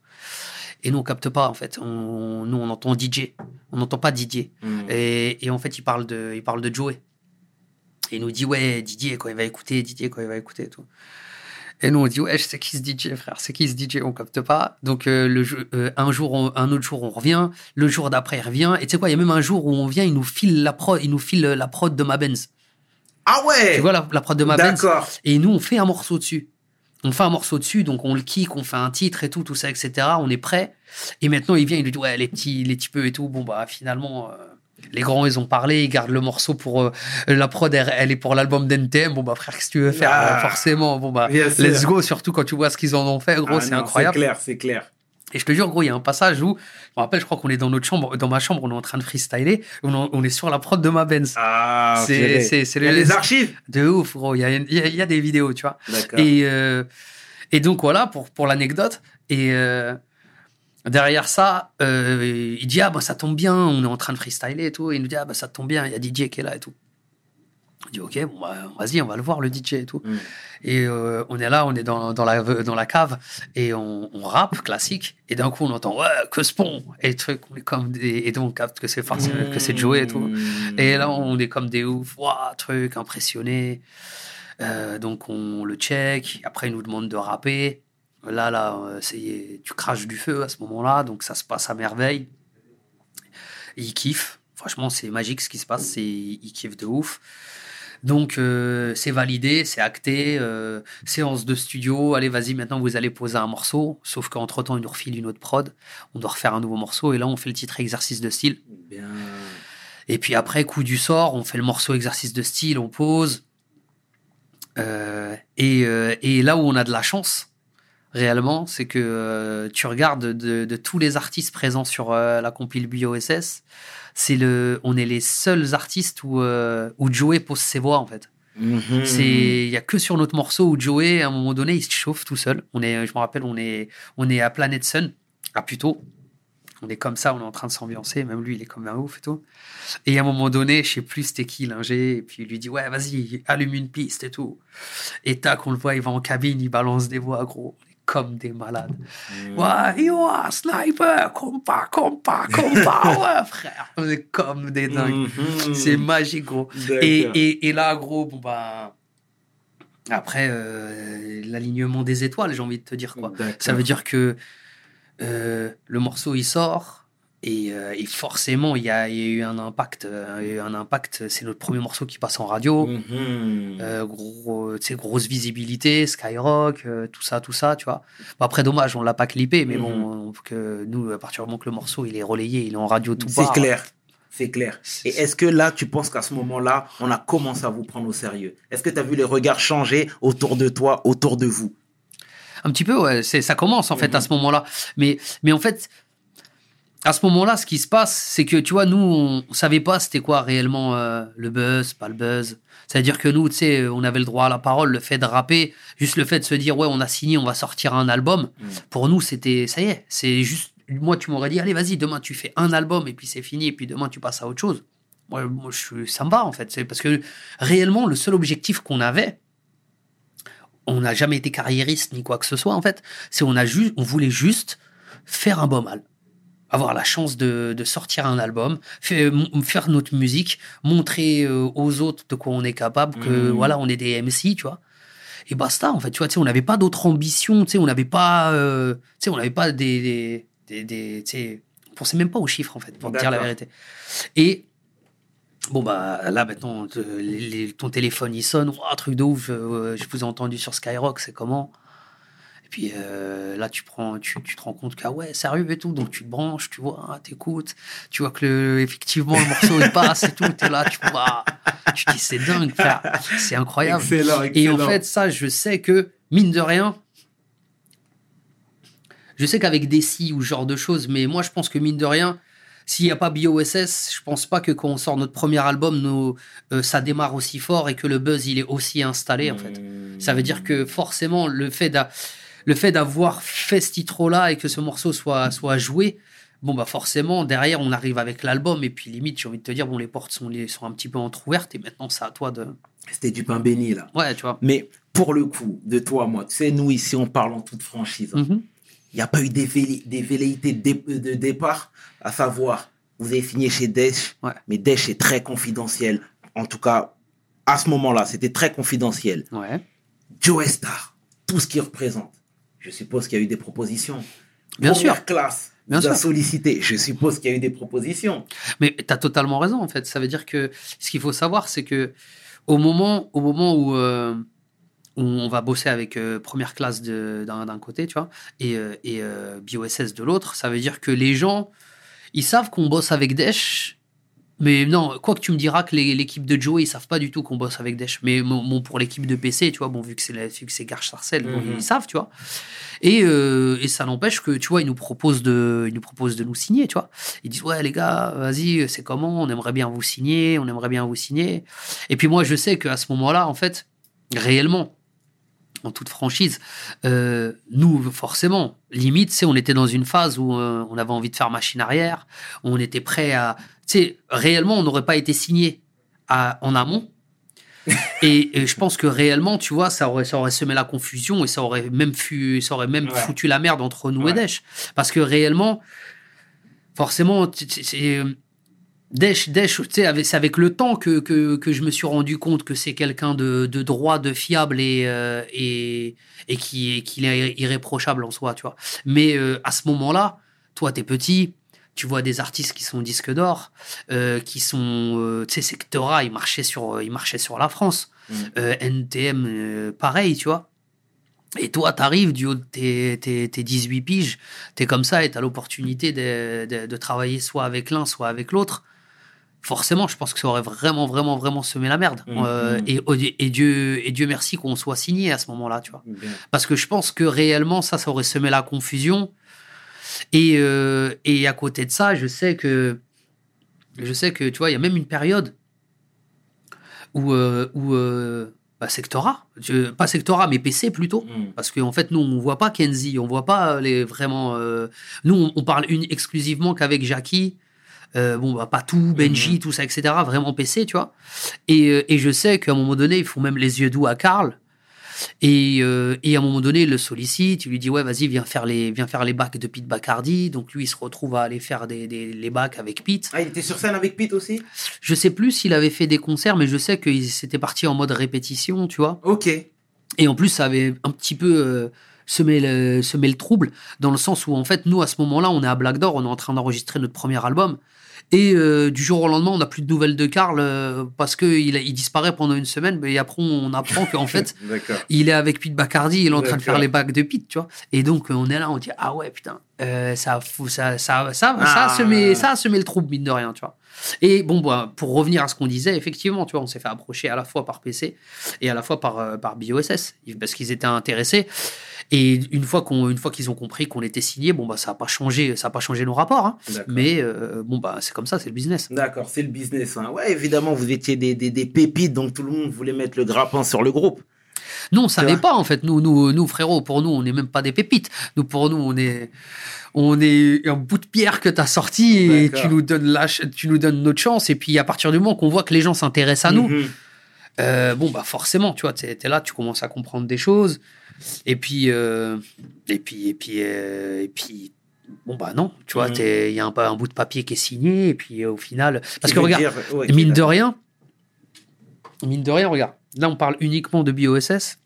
Et nous, on capte pas, en fait. On, nous, on entend DJ. On n'entend pas Didier. Mhm. Et, et en fait, il parle de, il parle de Joey. Et il nous dit, ouais, Didier, quand il va écouter, Didier, quand il va écouter et tout. Et nous, on dit, ouais, c'est qui ce DJ, frère C'est qui ce DJ On capte pas. Donc, euh, le jeu, euh, un jour, on- un autre jour, on revient. Le jour d'après, il revient. Et tu sais quoi, il y a même un jour où on vient, il nous file la prod, il nous file la prod de ma Benz. Ah ouais Tu vois la, la prod de ma D'accord. Et nous, on fait un morceau dessus. On fait un morceau dessus, donc on le kick, on fait un titre et tout, tout ça, etc. On est prêt. Et maintenant, il vient, il nous dit, ouais, les petits, les petits peu et tout. Bon, bah, finalement, euh, les grands, ils ont parlé, ils gardent le morceau pour euh, la prod, elle, elle est pour l'album d'NTM. Bon, bah, frère, qu'est-ce que tu veux faire? Ah. Forcément, bon, bah, let's go, surtout quand tu vois ce qu'ils en ont fait, gros, Ah c'est incroyable. C'est clair, c'est clair. Et je te jure, gros, il y a un passage où, je me rappelle, je crois qu'on est dans notre chambre, dans ma chambre, on est en train de freestyler, on, en- on est sur la prod de ma Benz. Ah, C'est- c'est- c'est les- archives De ouf, gros, il y a, il y a- il y a des vidéos, tu vois. D'accord. Et, euh, et donc voilà pour, pour l'anecdote. Et euh, derrière ça, euh, il dit Ah, bah ça tombe bien, on est en train de freestyler et tout. Et il nous dit Ah, bah ça tombe bien, il y a DJ qui est là et tout. On dit Ok, bon, bah, vas-y, on va le voir, le DJ et tout. Mm. Et euh, on est là, on est dans, dans, la, dans la cave et on, on rappe classique. Et d'un coup, on entend Ouais, que spawn Et le truc, on est comme des. Et donc, on capte que c'est forcément que c'est Joey et tout. Mm. Et là, on est comme des ouf, Ouah, truc, impressionné. Euh, donc, on le check. Après, il nous demande de rapper. Là, là, euh, c'est, tu craches du feu à ce moment-là. Donc, ça se passe à merveille. Il kiffe. Franchement, c'est magique ce qui se passe. C'est, il kiffe de ouf. Donc, euh, c'est validé, c'est acté. euh, séance de studio. Allez, vas-y, maintenant, vous allez poser un morceau. Sauf qu'entre-temps, il nous refile une autre prod. On doit refaire un nouveau morceau. Et là, on fait le titre exercice de style. Bien. Et puis après, coup du sort, on fait le morceau exercice de style, on pose. Euh, et, et là où on a de la chance, réellement, c'est que euh, tu regardes de, de tous les artistes présents sur euh, la compile BioSS, c'est le, on est les seuls artistes où, euh, où Joey pose ses voix en fait. Mhm. C'est, il y a que sur notre morceau où Joey, à un moment donné, il se chauffe tout seul. On est, je me rappelle, on est, on est à Planet Sun, à Puto. On est comme ça, on est en train de s'ambiancer. Même lui, il est comme un ouf et tout. Et à un moment donné, je sais plus c'était qui l'ingé. Et puis il lui dit ouais, vas-y, allume une piste et tout. Et tac, on le voit, il va en cabine, il balance des voix, gros. Comme des malades. Mm. Ouais, are sniper, compas, compas, compas, *laughs* ouais, frère. On est comme des dingues. Mhm. C'est magique, gros. Et, et, et là, gros, bon, bah. Après, euh, l'alignement des étoiles, j'ai envie de te dire quoi. Ça veut dire que euh, le morceau il sort et, euh, et forcément il y a, il y a eu un impact. euh, un impact. C'est notre premier morceau qui passe en radio. Mhm. Euh, gros, sais, grosse visibilité, Skyrock, tout ça, tout ça, tu vois. Bon, après, dommage, on l'a pas clippé, mais bon, on- que nous, à partir du moment que le morceau il est relayé, il est en radio tout C'est part. clair. C'est clair. C'est- Et est-ce que là, tu penses qu'à ce moment-là, on a commencé à vous prendre au sérieux? Est-ce que tu as vu les regards changer autour de toi, autour de vous? Un petit peu, ouais. C'est, ça commence, en fait, Mhm. à ce moment-là. Mais, mais en fait, à ce moment-là, ce qui se passe, c'est que, tu vois, nous, on, on savait pas c'était quoi réellement euh, le buzz, pas le buzz. C'est-à-dire que nous, tu sais, on avait le droit à la parole, le fait de rapper, juste le fait de se dire, ouais, on a signé, on va sortir un album. Mhm. Pour nous, c'était, ça y est, c'est juste, moi, tu m'aurais dit, allez, vas-y, demain, tu fais un album et puis c'est fini, et puis demain, tu passes à autre chose. Moi, moi je, ça me va, en fait. C'est parce que réellement, le seul objectif qu'on avait, on n'a jamais été carriériste ni quoi que ce soit, en fait. C'est on a juste, on voulait juste faire un bon mal. Avoir la chance de, de sortir un album, faire, faire notre musique, montrer euh, aux autres de quoi on est capable, que Mhm. voilà, on est des MC, tu vois. Et basta, en fait, tu vois, tu sais, on n'avait pas d'autres ambitions, tu sais, on n'avait pas, euh, tu sais, on n'avait pas des, des, des, des- tu sais, on pensait même pas aux chiffres, en fait, pour te dire la vérité. Et Bon, bah là, maintenant, te- les- les- ton téléphone il sonne, Ouah, truc de ouf, euh, je vous ai entendu sur Skyrock, c'est comment? Et puis euh, là, tu, prends, tu, tu te rends compte que, ah ouais, sérieux et tout, donc tu te branches, tu vois, hein, t'écoutes, tu vois que le, effectivement le morceau il passe et tout, t'es là, tu vois, tu te dis c'est dingue, c'est incroyable. Excellent, Et en fait, ça, je sais que, mine de rien, je sais qu'avec des si ou ce genre de choses, mais moi, je pense que, mine de rien, s'il n'y a pas BioSS, je pense pas que quand on sort notre premier album, nos, euh, ça démarre aussi fort et que le buzz, il est aussi installé, en fait. Ça veut dire que forcément, le fait d'a- le fait d'avoir fait ce titre-là et que ce morceau soit, soit joué, bon, bah forcément, derrière, on arrive avec l'album et puis limite, j'ai envie de te dire, bon, les portes sont, les, sont un petit peu entrouvertes et maintenant, c'est à toi de. C'était du pain béni, là. Ouais, tu vois. Mais pour le coup, de toi moi, tu sais, nous ici, on parle en toute franchise. hein. Mhm. Il n'y a pas eu des, velléités de, dé- de départ, à savoir, vous avez signé chez Ouais. mais Dash est très confidentiel. En tout cas, à ce moment-là, c'était très confidentiel. Ouais. Joe Star, tout ce qu'il représente. Je suppose qu'il y a eu des propositions. Bien Première sûr. classe, Bien sûr. sollicité. Je suppose qu'il y a eu des propositions. Mais tu as totalement raison, en fait. Ça veut dire que ce qu'il faut savoir, c'est que au moment, au moment où, euh, où on va bosser avec euh, première classe d'un côté, tu vois, et, euh, et euh, BioSS de l'autre, ça veut dire que les gens, ils savent qu'on bosse avec Dash. Mais non, quoi que tu me diras que l'équipe de Joey, ils savent pas du tout qu'on bosse avec Dash. Mais bon, bon, pour l'équipe de PC, tu vois, bon, vu que c'est Garche Sarcel, bon, Mhm. ils savent, tu vois. Et, euh, et ça n'empêche que, tu vois, ils nous proposent de, ils nous proposent de nous signer, tu vois. Ils disent, ouais, les gars, vas-y, c'est comment, on aimerait bien vous signer, on aimerait bien vous signer. Et puis moi, je sais qu'à ce moment-là, en fait, réellement, en toute franchise, euh, nous, forcément, limite, c'est on était dans une phase où euh, on avait envie de faire machine arrière, où on était prêt à, sais, réellement, on n'aurait pas été signé à, en amont. *laughs* et, et je pense que réellement, tu vois, ça aurait, ça aurait semé la confusion et ça aurait même, fu- ça aurait même Ouais. foutu la merde entre nous Ouais. et Dash. Parce que réellement, forcément, c'est. Sais, avec- c'est avec le temps que, que, que je me suis rendu compte que c'est quelqu'un de, de droit, de fiable et, euh, et, et qui est, qu'il est irréprochable en soi, tu vois. Mais euh, à ce moment-là, toi, t'es petit, tu vois des artistes qui sont disques d'or, euh, qui sont, euh, tu sais, Sectora, il marchait sur, il marchait sur la France. Mm. Euh, NTM, euh, pareil, tu vois. Et toi, t'arrives du haut de tes, tes, tes 18 piges, t'es comme ça et t'as l'opportunité de, de, de travailler soit avec l'un, soit avec l'autre. Forcément, je pense que ça aurait vraiment, vraiment, vraiment semé la merde. Mhm. Euh, et, et, Dieu, et Dieu merci qu'on soit signé à ce moment-là, tu vois. Bien. Parce que je pense que réellement, ça, ça aurait semé la confusion. Et, euh, et à côté de ça, je sais que, je sais que, tu vois, il y a même une période où, euh, où euh, bah, Sectora, je- pas Sectora, mais PC plutôt. Mm. Parce qu'en fait, nous, on voit pas Kenzie, on voit pas les vraiment. nous, on, on parle une, exclusivement qu'avec Jackie. Bon, bah, pas tout, Benji, tout ça, etc. Vraiment PC, tu vois. Et, et je sais qu'à un moment donné, ils font même les yeux doux à Karl. Et, euh, et à un moment donné, il le sollicite, il lui dit ouais vas-y viens faire les viens faire les bacs de Pete Bacardi. Donc lui il se retrouve à aller faire des, des- les bacs avec Pete. Ah, il était sur scène avec Pete aussi? Je sais plus s'il avait fait des concerts, mais je sais qu'il s'était parti en mode répétition, tu vois. Ok. Et en plus, ça avait un petit peu euh, semé, le, semé le trouble, dans le sens où, en fait, nous, à ce moment-là, on est à Black Door, on est en train d'enregistrer notre premier album. Et euh, du jour au lendemain, on n'a plus de nouvelles de Karl euh, parce qu'il il disparaît pendant une semaine. Mais après, on apprend qu'en *laughs* fait, il est avec Pete Bacardi, il est en train de faire les bacs de Pete, tu vois. Et donc, euh, on est là, on dit, ah ouais, putain, euh, ça, ça, ça, ça, ça, Ah. a semé, ça a semé le trouble, mine de rien, tu vois. Et bon, bah, pour revenir à ce qu'on disait, effectivement, tu vois, on s'est fait approcher à la fois par PC et à la fois par, par BOSS, parce qu'ils étaient intéressés. Et une fois qu'on, une fois qu'ils ont compris qu'on était signé, bon, bah, ça n'a pas changé, ça a pas changé nos rapports, hein. Mais euh, bon, bah, c'est comme ça, c'est le business. D'accord, c'est le business. Hein. Ouais, évidemment, vous étiez des, des, des pépites, donc tout le monde voulait mettre le grappin sur le groupe. Nous, on savait pas, en fait. Nous, nous, nous, frérot, pour nous, on n'est même pas des pépites. Nous, pour nous, on est, on est un bout de pierre que tu as sorti et tu nous donnes la, tu nous donnes notre chance. Et puis, à partir du moment qu'on voit que les gens s'intéressent à nous, Mhm. euh, bon, bah, forcément, tu vois, tu es là, tu commences à comprendre des choses. Et puis, euh, et puis, et puis, euh, et puis, bon, bah, non, tu vois, t'es- il y a un, un bout de papier qui est signé. Et puis, euh, au final, parce que regarde, dire- ouais, qui mine de rien, mine de rien, regarde. Là, on parle uniquement de BOSS.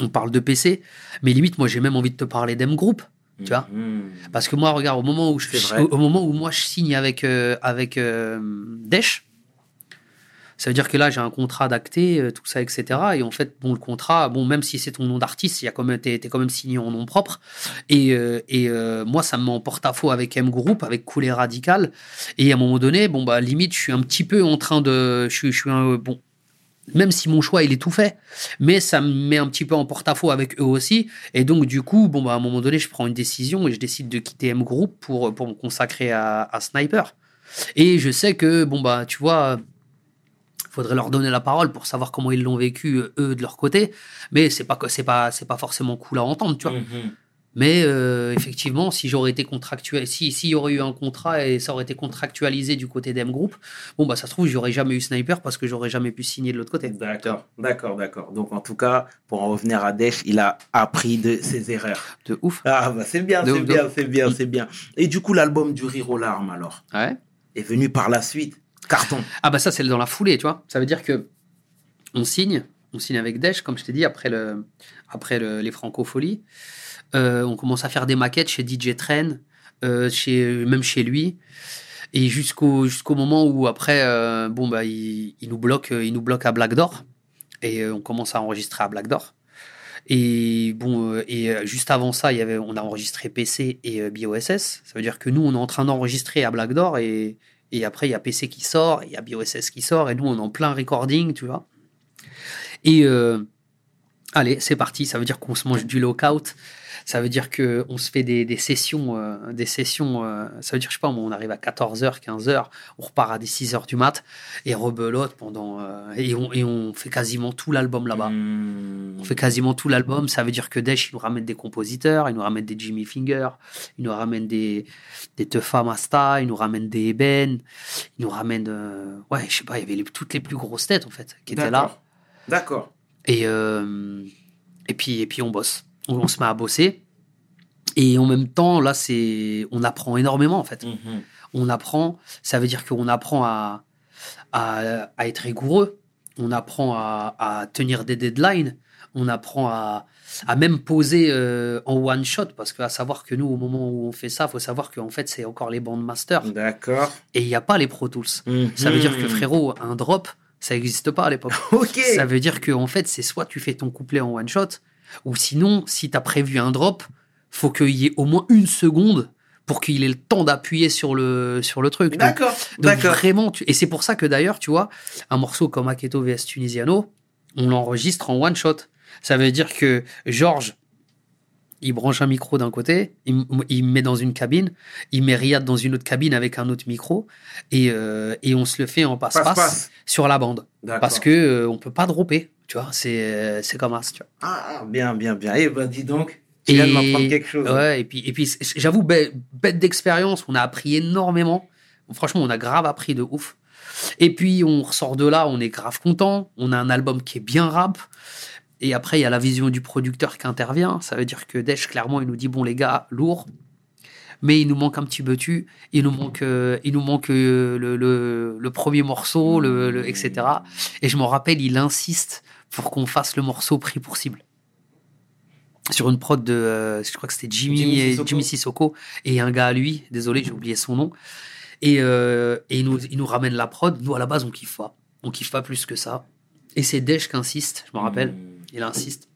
On parle de PC. Mais limite, moi, j'ai même envie de te parler d'M Group. Tu vois Mhm. Parce que moi, regarde, au moment où je, au, au moment où moi je signe avec, avec Dash, ça veut dire que là, j'ai un contrat d'acté, euh, tout ça, etc. Et en fait, bon, le contrat, bon, même si c'est ton nom d'artiste, il y a quand même, signé en nom propre. Et, euh, et euh, moi, ça me met en porte-à-faux avec M Group, avec Coulé Radical. Et à un moment donné, bon, bah, limite, je suis un petit peu en train de. Je je suis un. Bon. Même si mon choix, il est tout fait, mais ça me met un petit peu en porte-à-faux avec eux aussi. Et donc, du coup, bon, bah, à un moment donné, je prends une décision et je décide de quitter M Group pour, pour me consacrer à, à Sniper. Et je sais que, bon, bah, tu vois, faudrait leur donner la parole pour savoir comment ils l'ont vécu, euh, eux, de leur côté. Mais c'est pas, c'est pas, c'est pas forcément cool à entendre, tu vois. Mhm. Mais euh, effectivement, si j'aurais été contractuel, si s'il y aurait eu un contrat et ça aurait été contractualisé du côté d'M Group, bon bah ça se trouve j'aurais jamais eu Sniper parce que j'aurais jamais pu signer de l'autre côté. D'accord, d'accord, d'accord. Donc en tout cas, pour en revenir à Desch, il a appris de ses erreurs. De ouf. Ah bah c'est bien, c'est bien, c'est bien, c'est bien. Et du coup, l'album du Rire aux larmes alors? Ouais. est venu par la suite. Ah bah ça c'est dans la foulée, tu vois. Ça veut dire que on signe, on signe avec Desch, comme je t'ai dit après le, après le- les Francopholies. Euh, on commence à faire des maquettes chez DJ Train, euh, même chez lui. Et jusqu'au jusqu'au moment où après, euh, bon bah il, nous bloque, euh, il nous bloque à Black Door et on commence à enregistrer à Black Door. Et bon, et juste avant ça, il y avait, on a enregistré PC et BOSS. Ça veut dire que nous, on est en train d'enregistrer à Black Door et, et après, il y a PC qui sort, il y a BOSS qui sort et nous, on est en plein recording, tu vois. Et euh, allez, c'est parti. Ça veut dire qu'on se mange du lockout. Ça veut dire que on se fait des, des sessions, euh, des sessions. euh, ça veut dire, je sais pas, on arrive à 14h, 15h, on repart à des 6h du mat et rebelote pendant. euh, et, on, et on fait quasiment tout l'album là-bas. Hmm. On fait quasiment tout l'album. Ça veut dire que Desch, il nous ramène des compositeurs, il nous ramène des Jimmy Finger, il nous ramène des, des Teufa Masta, il nous ramène des Eben, il nous ramène. euh, ouais, je sais pas, il y avait les- toutes les plus grosses têtes, en fait, qui étaient là. D'accord. D'accord. Et, euh, et, puis, et puis, on bosse. On, on se met à bosser. Et en même temps, là, c'est, on apprend énormément, en fait. Mhm. On apprend, ça veut dire qu'on apprend à, à, à être rigoureux, on apprend à, à tenir des deadlines, on apprend à, à même poser euh, en one shot, parce qu'à savoir que nous, au moment où on fait ça, faut savoir qu'en fait, c'est encore les bandes master D'accord. et il n'y a pas les Pro Tools. Ça veut dire que frérot, un drop, ça n'existe pas à l'époque. *laughs* Ok. Ça veut dire que en fait, c'est soit tu fais ton couplet en one shot, ou sinon, si tu as prévu un drop, faut qu'il y ait au moins une seconde pour qu'il ait le temps d'appuyer sur le, sur le truc. D'accord. donc vraiment, tu- et c'est pour ça que d'ailleurs, tu vois, un morceau comme Aketo vs Tunisiano, on l'enregistre en one shot. Ça veut dire que Georges, il branche un micro d'un côté, il, met dans une cabine, il met Riyad dans une autre cabine avec un autre micro, et, euh, et on se le fait en passe-passe sur la bande. Parce que euh, on peut pas dropper, tu vois, c'est euh, comme ça, tu vois. Ah, ah, bien, bien, bien. Eh ben, dis donc, tu viens de m'apprendre quelque chose. Ouais, et puis, et puis j'avoue, bête, bête d'expérience, on a appris énormément. Franchement, on a grave appris de ouf. Et puis, on ressort de là, on est grave content. On a un album qui est bien rap. Et après, il y a la vision du producteur qui intervient. Ça veut dire que Desch, clairement, il nous dit Bon, les gars, lourd. Mais il nous manque un petit betu. Il nous manque, euh, il nous manque euh, le, le, le premier morceau, le, le- etc. Et je m'en rappelle, il insiste pour qu'on fasse le morceau pris pour cible. Sur une prod de, euh, je crois que c'était Jimmy, Jimmy et- Sissoko. Jimmy Sissoko et un gars à lui, désolé, j'ai oublié son nom. Et, et il, nous, il nous ramène la prod. Nous, à la base, on kiffe pas. On kiffe pas plus que ça. Et c'est Desch qui insiste, je me rappelle. Mm. Il insiste.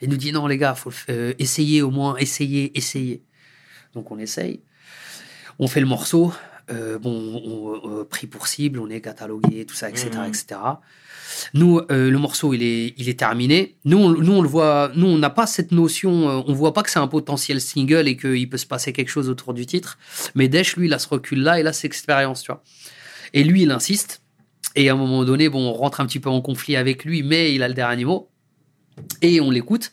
Il nous dit non, les gars, faut le euh, essayer au moins, essayer, essayer. Donc on essaye. On fait le morceau. euh, bon, on, euh, pris pour cible, on est catalogué, tout ça, etc., Mhm. etc. Nous, euh, le morceau, il est, il est terminé. Nous, on, nous, on le voit. Nous, on n'a pas cette notion. euh, on voit pas que c'est un potentiel single et qu'il peut se passer quelque chose autour du titre. Mais Desch, lui, il a ce recul-là et là, cette expérience, tu vois. Et lui, il insiste. Et à un moment donné, bon, on rentre un petit peu en conflit avec lui, mais il a le dernier mot. Et on l'écoute.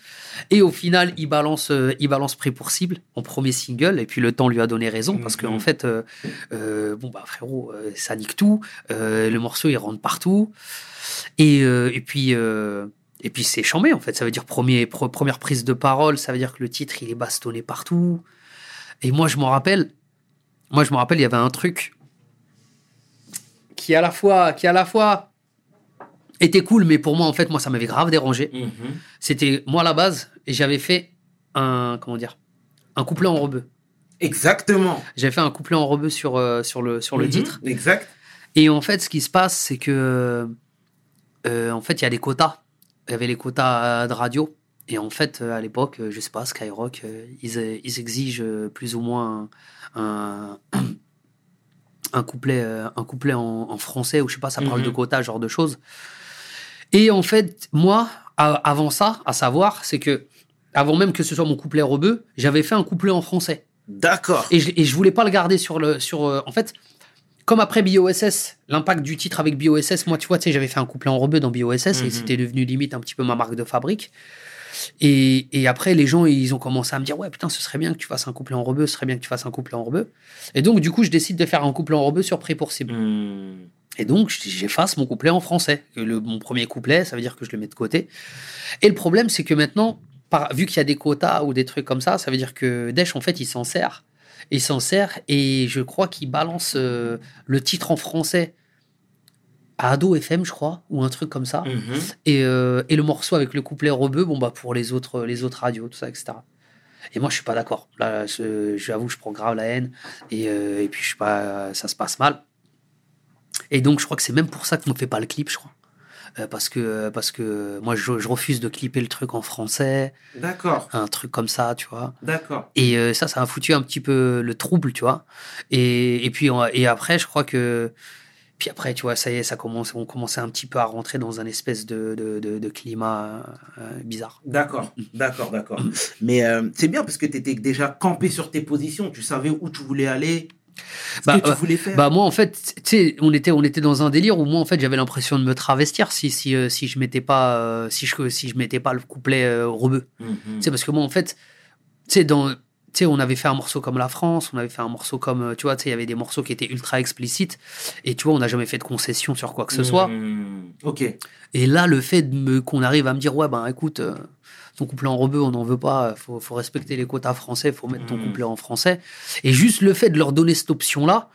Et au final, il balance, euh, il balance Prêt pour cible en premier single. Et puis le temps lui a donné raison parce qu'en Mhm. fait, euh, euh, bon bah frérot, euh, ça nique tout. Le morceau il rentre partout. Et, et puis et puis c'est chambé en fait. Ça veut dire premier, première prise de parole. Ça veut dire que le titre il est bastonné partout. Et moi je m'en rappelle. Moi je me rappelle, il y avait un truc qui à la fois, qui à la fois était cool, mais pour moi en fait, moi ça m'avait grave dérangé Mhm. c'était moi à la base et j'avais fait un comment dire un couplet en rebeu Exactement. j'avais fait un couplet en rebeu sur euh, sur le sur le Mhm. titre Exact. et en fait ce qui se passe c'est que euh, en fait il y a des quotas il y avait les quotas euh, de radio et en fait à l'époque je sais pas Skyrock ils, ils exigent plus ou moins un un *clears throat* couplet euh, un couplet en, en français ou je sais pas ça parle Mhm. de quotas genre de choses et en fait moi avant ça à savoir c'est que avant même que ce soit mon couplet rebeu j'avais fait un couplet en français D'accord. et je, et je voulais pas le garder sur le sur euh, en fait comme après BOSS l'impact du titre avec BOSS moi tu vois tu sais j'avais fait un couplet en rebeu dans BOSS Mhm. et c'était devenu limite un petit peu ma marque de fabrique et, et après les gens ils ont commencé à me dire ouais putain ce serait bien que tu fasses un couplet en rebeu ce serait bien que tu fasses un couplet en rebeu et donc du coup je décide de faire un couplet en rebeu sur Prêt pour cible Mhm. et donc, j'efface mon couplet en français. Le, mon premier couplet, ça veut dire que je le mets de côté. Et le problème, c'est que maintenant, par, vu qu'il y a des quotas ou des trucs comme ça, ça veut dire que Desch, en fait, il s'en sert. Il s'en sert et je crois qu'il balance euh, le titre en français Ado FM, je crois, ou un truc comme ça. Mhm. Et, euh, et le morceau avec le couplet rebeu, bon, bah, pour les autres, les autres radios, tout ça, etc. Et moi, je suis pas d'accord. Là, j'avoue, je prends grave la haine. Et, euh, et puis, je suis pas, ça se passe mal. Et donc, je crois que c'est même pour ça qu'on ne fait pas le clip, je crois. Euh, parce, que, parce que moi, je, je refuse de clipper le truc en français, D'accord. un truc comme ça, tu vois. D'accord. Et euh, ça, ça a foutu un petit peu le trouble, tu vois. Et, et puis, et après, je crois que. Puis après, tu vois, ça y est, ça commence, on commençait un petit peu à rentrer dans un espèce de, de, de- de climat euh, bizarre. D'accord, d'accord, d'accord. Mais euh, c'est bien parce que tu étais déjà campé sur tes positions. Tu savais où tu voulais aller, ce Bah, que tu euh, voulais faire. Bah moi en fait, tu sais, on était on était dans un délire où moi en fait j'avais l'impression de me travestir si si euh, si je mettais pas si je si je mettais pas le couplet rebeu. Mhm. Tu sais parce que moi en fait, tu sais dans tu sais on avait fait un morceau comme La France, on avait fait un morceau comme euh, tu vois, tu sais il y avait des morceaux qui étaient ultra explicites et tu vois on n'a jamais fait de concession sur quoi que ce soit. Mhm. Ok. Et là le fait de me qu'on arrive à me dire ouais ben écoute euh, ton couplet en rebeu on n'en veut pas, faut faut respecter les quotas français, faut mettre ton Mhm. couplet en français et juste le fait de leur donner cette option là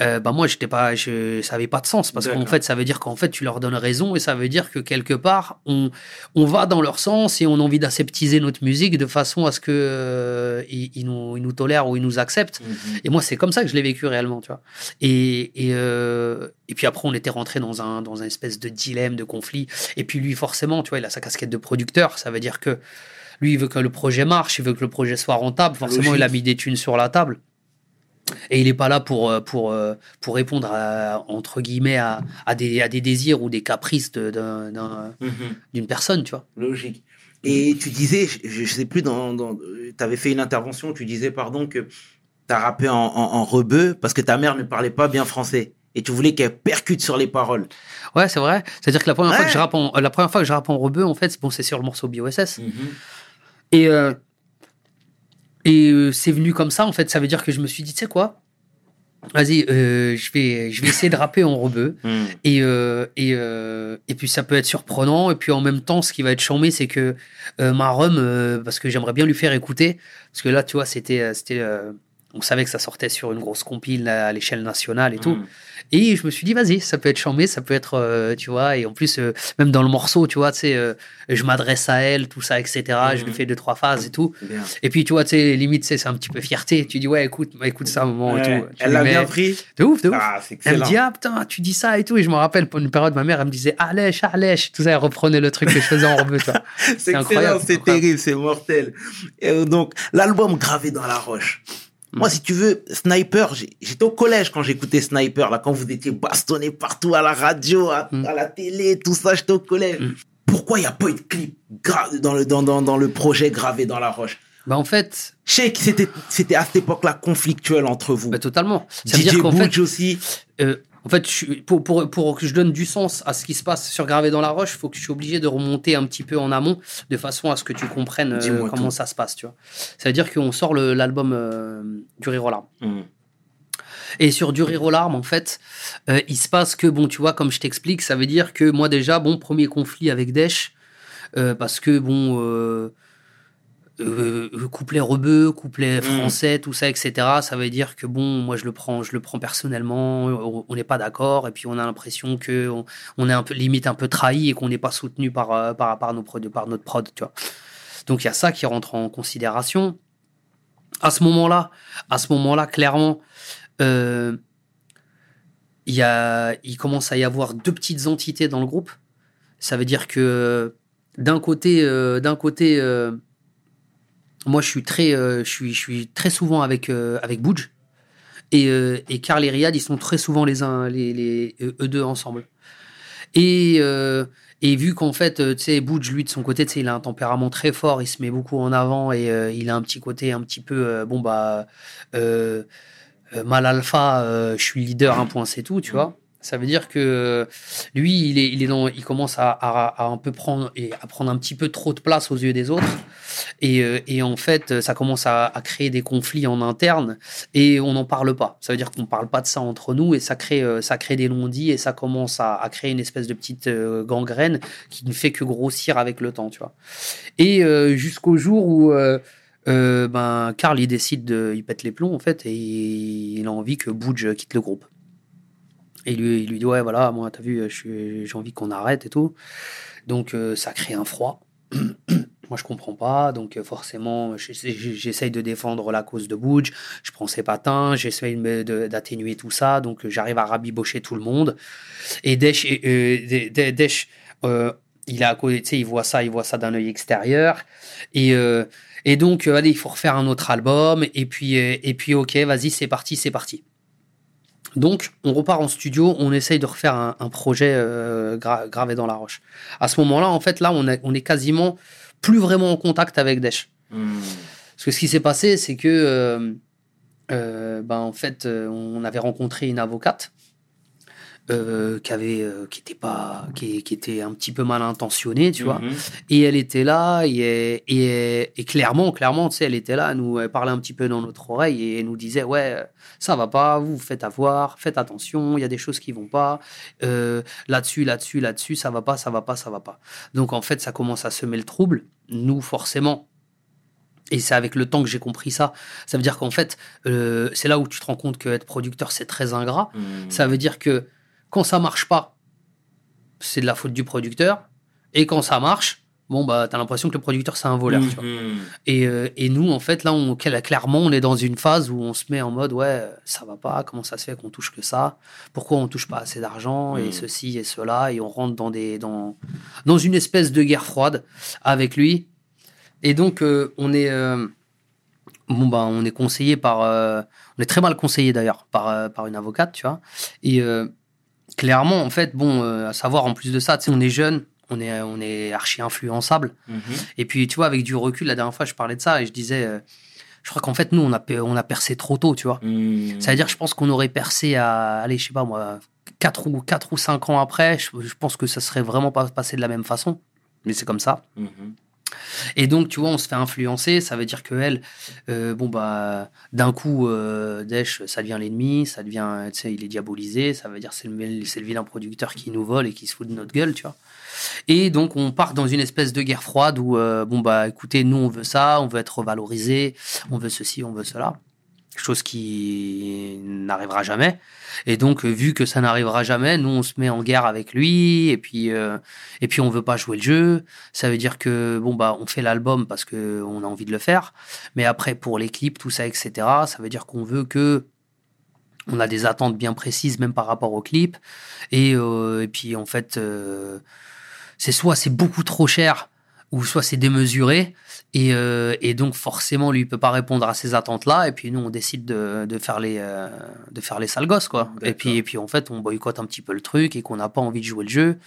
euh, bah moi j'étais pas je ça avait pas de sens parce qu'en fait ça veut dire qu'en fait tu leur donnes raison et ça veut dire que quelque part on on va dans leur sens et on a envie d'aseptiser notre musique de façon à ce que euh, ils, ils nous ils nous tolèrent ou ils nous acceptent. Mhm. et moi c'est comme ça que je l'ai vécu réellement tu vois. Et et, euh, et puis après on était rentré dans un dans un espèce de dilemme de conflit. Et puis lui forcément tu vois il a sa casquette de producteur. Ça veut dire que lui il veut que le projet marche il veut que le projet soit rentable. Forcément il a mis des thunes sur la table et il n'est pas là pour, euh, pour, euh, pour répondre, à, entre guillemets, à, à, des, à des désirs ou des caprices Mhm. d'une personne, tu vois. Logique. Et tu disais, je, je sais plus, dans, dans, tu avais fait une intervention, tu disais, pardon, que tu as rappé en, en, en rebeu parce que ta mère ne parlait pas bien français. Et tu voulais qu'elle percute sur les paroles. Ouais, c'est vrai. C'est-à-dire que la première, fois que je rappe en, la première fois que je rappe en rebeu, en fait, bon, c'est sur le morceau BOSS. Mhm. Et, euh, et euh, c'est venu comme ça, en fait. Ça veut dire que je me suis dit, tu sais quoi? Vas-y, euh, je, vais, je vais essayer de rapper en rebeu. Mhm. *laughs* Et, euh, et, euh, et puis ça peut être surprenant. Et puis en même temps, ce qui va être chambé, c'est que euh, ma rhum, euh, parce que j'aimerais bien lui faire écouter, parce que là, tu vois, c'était, c'était, on savait que ça sortait sur une grosse compile à l'échelle nationale et tout. Et je me suis dit, vas-y, ça peut être chambé, ça peut être, euh, tu vois. Et en plus, euh, même dans le morceau, tu vois, tu sais, euh, je m'adresse à elle, tout ça, etc. Je lui Mhm. fais deux, trois phases et tout. Bien. Et puis, tu vois, tu sais, limite, c'est un petit peu fierté. Tu dis, ouais, écoute, bah, écoute ça un moment et tout. Tu Elle l'a bien pris? De ouf, de ouf. Ah, Elle me dit, ah putain, tu dis ça et tout. Et je me rappelle, pour une période, ma mère, elle me disait, allèche, allèche. Tout ça, elle reprenait le truc que je faisais en rebeu. *laughs* C'est incroyable, c'est terrible, c'est mortel. Et donc, l'album gravé dans la roche. Moi, si tu veux, Sniper, j'étais au collège quand j'écoutais Sniper, là, quand vous étiez bastonné partout à la radio, à, Mm. à la télé, tout ça, j'étais au collège. Mm. Pourquoi il n'y a pas eu de clip dans le, dans, dans, dans le projet gravé dans la roche? Bah, en fait, Je sais que c'était, c'était à cette époque-là conflictuel entre vous. bah, totalement. Ça veut DJ dire qu'en fait, Butch aussi. Euh, en fait, je pour, pour, pour que je donne du sens à ce qui se passe sur Gravé dans la Roche, il faut que je suis obligé de remonter un petit peu en amont, de façon à ce que tu comprennes euh, comment tout. ça se passe. Tu vois. Ça veut dire qu'on sort l'album euh, du Rire aux larmes. Mm. Et sur du Rire aux larmes, en fait, euh, il se passe que, bon, tu vois, comme je t'explique, ça veut dire que moi, déjà, bon, premier conflit avec Desch, euh, parce que, bon, euh, couplet rebeu, couplet français, tout ça, etc. Ça veut dire que bon, moi je le prends, je le prends personnellement. On n'est pas d'accord et puis on a l'impression que on, on est un peu limite un peu trahi et qu'on n'est pas soutenu par euh, par par nos prod, par notre prod, tu vois. Donc il y a ça qui rentre en considération. À ce moment-là, à ce moment-là, clairement, euh, il y a, il commence à y avoir deux petites entités dans le groupe. Ça veut dire que d'un côté, euh, d'un côté, moi je suis très, euh, je suis, je suis très souvent avec euh, avec Budge et euh, et Karl et Riyad, ils sont très souvent les uns, les, les eux deux ensemble. Et euh, et vu qu'en fait, euh, tu sais, Budge, lui, de son côté, tu sais, il a un tempérament très fort, il se met beaucoup en avant et euh, il a un petit côté un petit peu, bon, bah, mal alpha, euh, je suis leader, un point, c'est tout, tu vois. Ça veut dire que lui, il, est, il, est dans, il commence à, à, à un peu prendre, et à prendre un petit peu trop de place aux yeux des autres. Et, euh, et en fait, ça commence à, à créer des conflits en interne et on n'en parle pas. Ça veut dire qu'on ne parle pas de ça entre nous et ça crée, euh, ça crée des non-dits et ça commence à, créer une espèce de petite euh, gangrène qui ne fait que grossir avec le temps, tu vois. Et jusqu'au jour où euh, ben, Karl il décide de, il pète les plombs en fait et il a envie que Budge quitte le groupe. Et lui, il lui dit ouais voilà moi t'as vu j'ai envie qu'on arrête et tout. Donc euh, ça crée un froid. *clears throat* moi je comprends pas donc euh, forcément j'essaye de défendre la cause de Budge. Je prends ses patins, j'essaye d'atténuer tout ça donc euh, j'arrive à rabibocher tout le monde. Et Desch, euh, De- Desch, il sais, il voit ça, il voit ça d'un œil extérieur. Et, et donc, allez, il faut refaire un autre album. Et puis, et puis ok, vas-y, c'est parti, c'est parti. Donc, on repart en studio, on essaye de refaire un, un projet euh, gra- gravé dans la roche. À ce moment-là, en fait, là, on, est- on est quasiment plus vraiment en contact avec Desch. Mm. Parce que ce qui s'est passé, c'est que, euh, euh, ben, en fait, on avait rencontré une avocate euh, qui avait, euh, qui était pas, qui, qui était un petit peu mal intentionnée, tu vois. Mhm. Et elle était là, et, et, et clairement, clairement, tu sais, elle était là, elle nous elle parlait un petit peu dans notre oreille et elle nous disait, ouais, ça va pas, vous faites avoir, faites attention, il y a des choses qui vont pas, euh, là-dessus, là-dessus, là-dessus, ça va pas, ça va pas, ça va pas. Donc en fait, ça commence à semer le trouble. Nous, forcément, et c'est avec le temps que j'ai compris ça. Ça veut dire qu'en fait, euh, c'est là où tu te rends compte qu'être producteur, c'est très ingrat. Mm. Ça veut dire que quand ça marche pas, c'est de la faute du producteur. Et quand ça marche, bon, bah, t'as l'impression que le producteur, c'est un voleur. tu vois. Mhm. Et, euh, et nous, en fait, là, on, clairement, on est dans une phase où on se met en mode, ouais, ça va pas, comment ça se fait qu'on touche que ça? Pourquoi on touche pas assez d'argent Et Mm. ceci et cela? Et on rentre dans, des, dans, dans une espèce de guerre froide avec lui. Et donc, euh, on est. euh, Bon, bah, on est conseillé par. euh, on est très mal conseillé d'ailleurs par, euh, par une avocate, tu vois. Et euh, clairement, en fait, bon, euh, à savoir, en plus de ça, tu sais, on est jeune, on est, on est archi influençable. Mhm. Et puis, tu vois, avec du recul, la dernière fois, je parlais de ça et je disais, euh, je crois qu'en fait, nous, on a, on a percé trop tôt, tu vois. Mm. Ça veut dire, je pense qu'on aurait percé à, allez, je sais pas moi, 4 ou, 4 ou 5 ans après, je, je pense que ça serait vraiment pas passé de la même façon. Mais c'est comme ça. Mhm. Et donc, tu vois, on se fait influencer. Ça veut dire que elle, euh, bon bah, d'un coup, euh, ça devient l'ennemi, ça devient, tu sais, il est diabolisé. Ça veut dire c'est le, c'est le vilain producteur qui nous vole et qui se fout de notre gueule, tu vois. Et donc, on part dans une espèce de guerre froide où, euh, bon bah, écoutez, nous on veut ça, on veut être valorisé, on veut ceci, on veut cela. Chose qui n'arrivera jamais. Et donc, euh, vu que ça n'arrivera jamais, nous, on se met en guerre avec lui, et puis, euh, et puis on veut pas jouer le jeu. Ça veut dire que, bon, bah, on fait l'album parce que on a envie de le faire. Mais après, pour les clips, tout ça, etc., ça veut dire qu'on veut que on a des attentes bien précises, même par rapport au clip. Et, euh, et puis, en fait, euh, c'est soit c'est beaucoup trop cher, ou soit c'est démesuré. Et, euh, et donc forcément, lui, il peut pas répondre à ces attentes-là. Et puis nous, on décide de, de faire les euh, de faire les sales gosses, quoi. Et puis et puis en fait, on boycotte un petit peu le truc et qu'on n'a pas envie de jouer le jeu.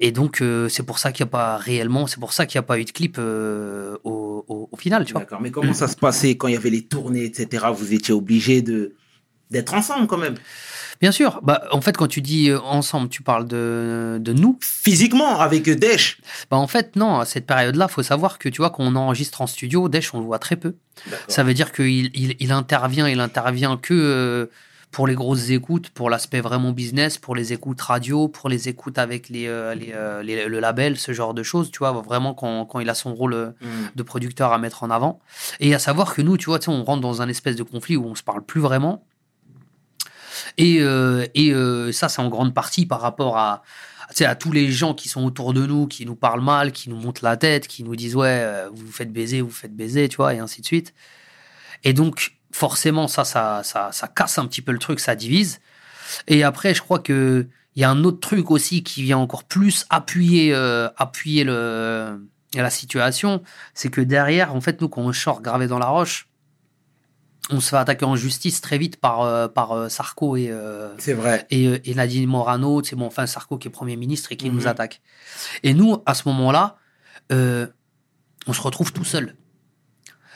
Et donc euh, c'est pour ça qu'il n'y a pas réellement, c'est pour ça qu'il n'y a pas eu de clip euh, au, au, au final, tu vois. D'accord. Mais comment ça se passait quand il y avait les tournées, etc. Vous étiez obligés de d'être ensemble quand même. Bien sûr. Bah en fait, quand tu dis euh, ensemble, tu parles de de nous. Physiquement, avec Dash. Bah en fait non. À cette période-là, faut savoir que tu vois qu'on enregistre en studio, Desch, on le voit très peu. Ça veut dire qu'il il, il intervient, il intervient que euh, pour les grosses écoutes, pour l'aspect vraiment business, pour les écoutes radio, pour les écoutes avec les, euh, les, euh, les- le label, ce genre de choses, tu vois, vraiment quand, quand il a son rôle euh, Mm. de producteur à mettre en avant. Et à savoir que nous, tu vois, on rentre dans un espèce de conflit où on se parle plus vraiment. Et, euh, et euh, ça, c'est en grande partie par rapport à, à tous les gens qui sont autour de nous, qui nous parlent mal, qui nous montent la tête, qui nous disent ouais, euh, vous vous faites baiser, vous vous faites baiser, tu vois, et ainsi de suite. Et donc, forcément, ça, ça, ça, ça casse un petit peu le truc, ça divise. Et après, je crois que il y a un autre truc aussi qui vient encore plus appuyer, euh, appuyer le, la situation, c'est que derrière, en fait, nous, quand on sort gravé dans la roche, on se fait attaquer en justice très vite par, euh, par euh, Sarko et, euh, C'est vrai. et, et Nadine Morano, c'est bon, enfin Sarko qui est Premier ministre et qui Mhm. nous attaque. Et nous, à ce moment-là, euh, on se retrouve tout seul.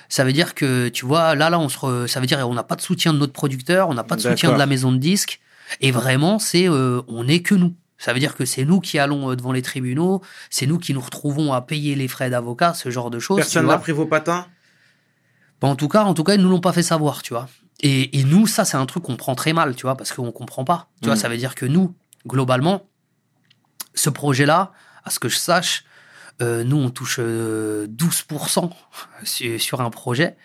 Ça veut dire que, tu vois, là, là, on se re- ça veut dire on n'a pas de soutien de notre producteur, on n'a pas de soutien de la maison de disques, et vraiment, c'est, euh, on n'est que nous. Ça veut dire que c'est nous qui allons devant les tribunaux, c'est nous qui nous retrouvons à payer les frais d'avocat, ce genre de choses. Personne n'a pris vos patins? Bah, en tout cas, en tout cas, ils nous l'ont pas fait savoir, tu vois. Et, et nous, ça, c'est un truc qu'on prend très mal, tu vois, parce qu'on comprend pas. Tu vois, Mm. ça veut dire que nous, globalement, ce projet-là, à ce que je sache, euh, nous, on touche euh, 12% *laughs* sur, sur un projet.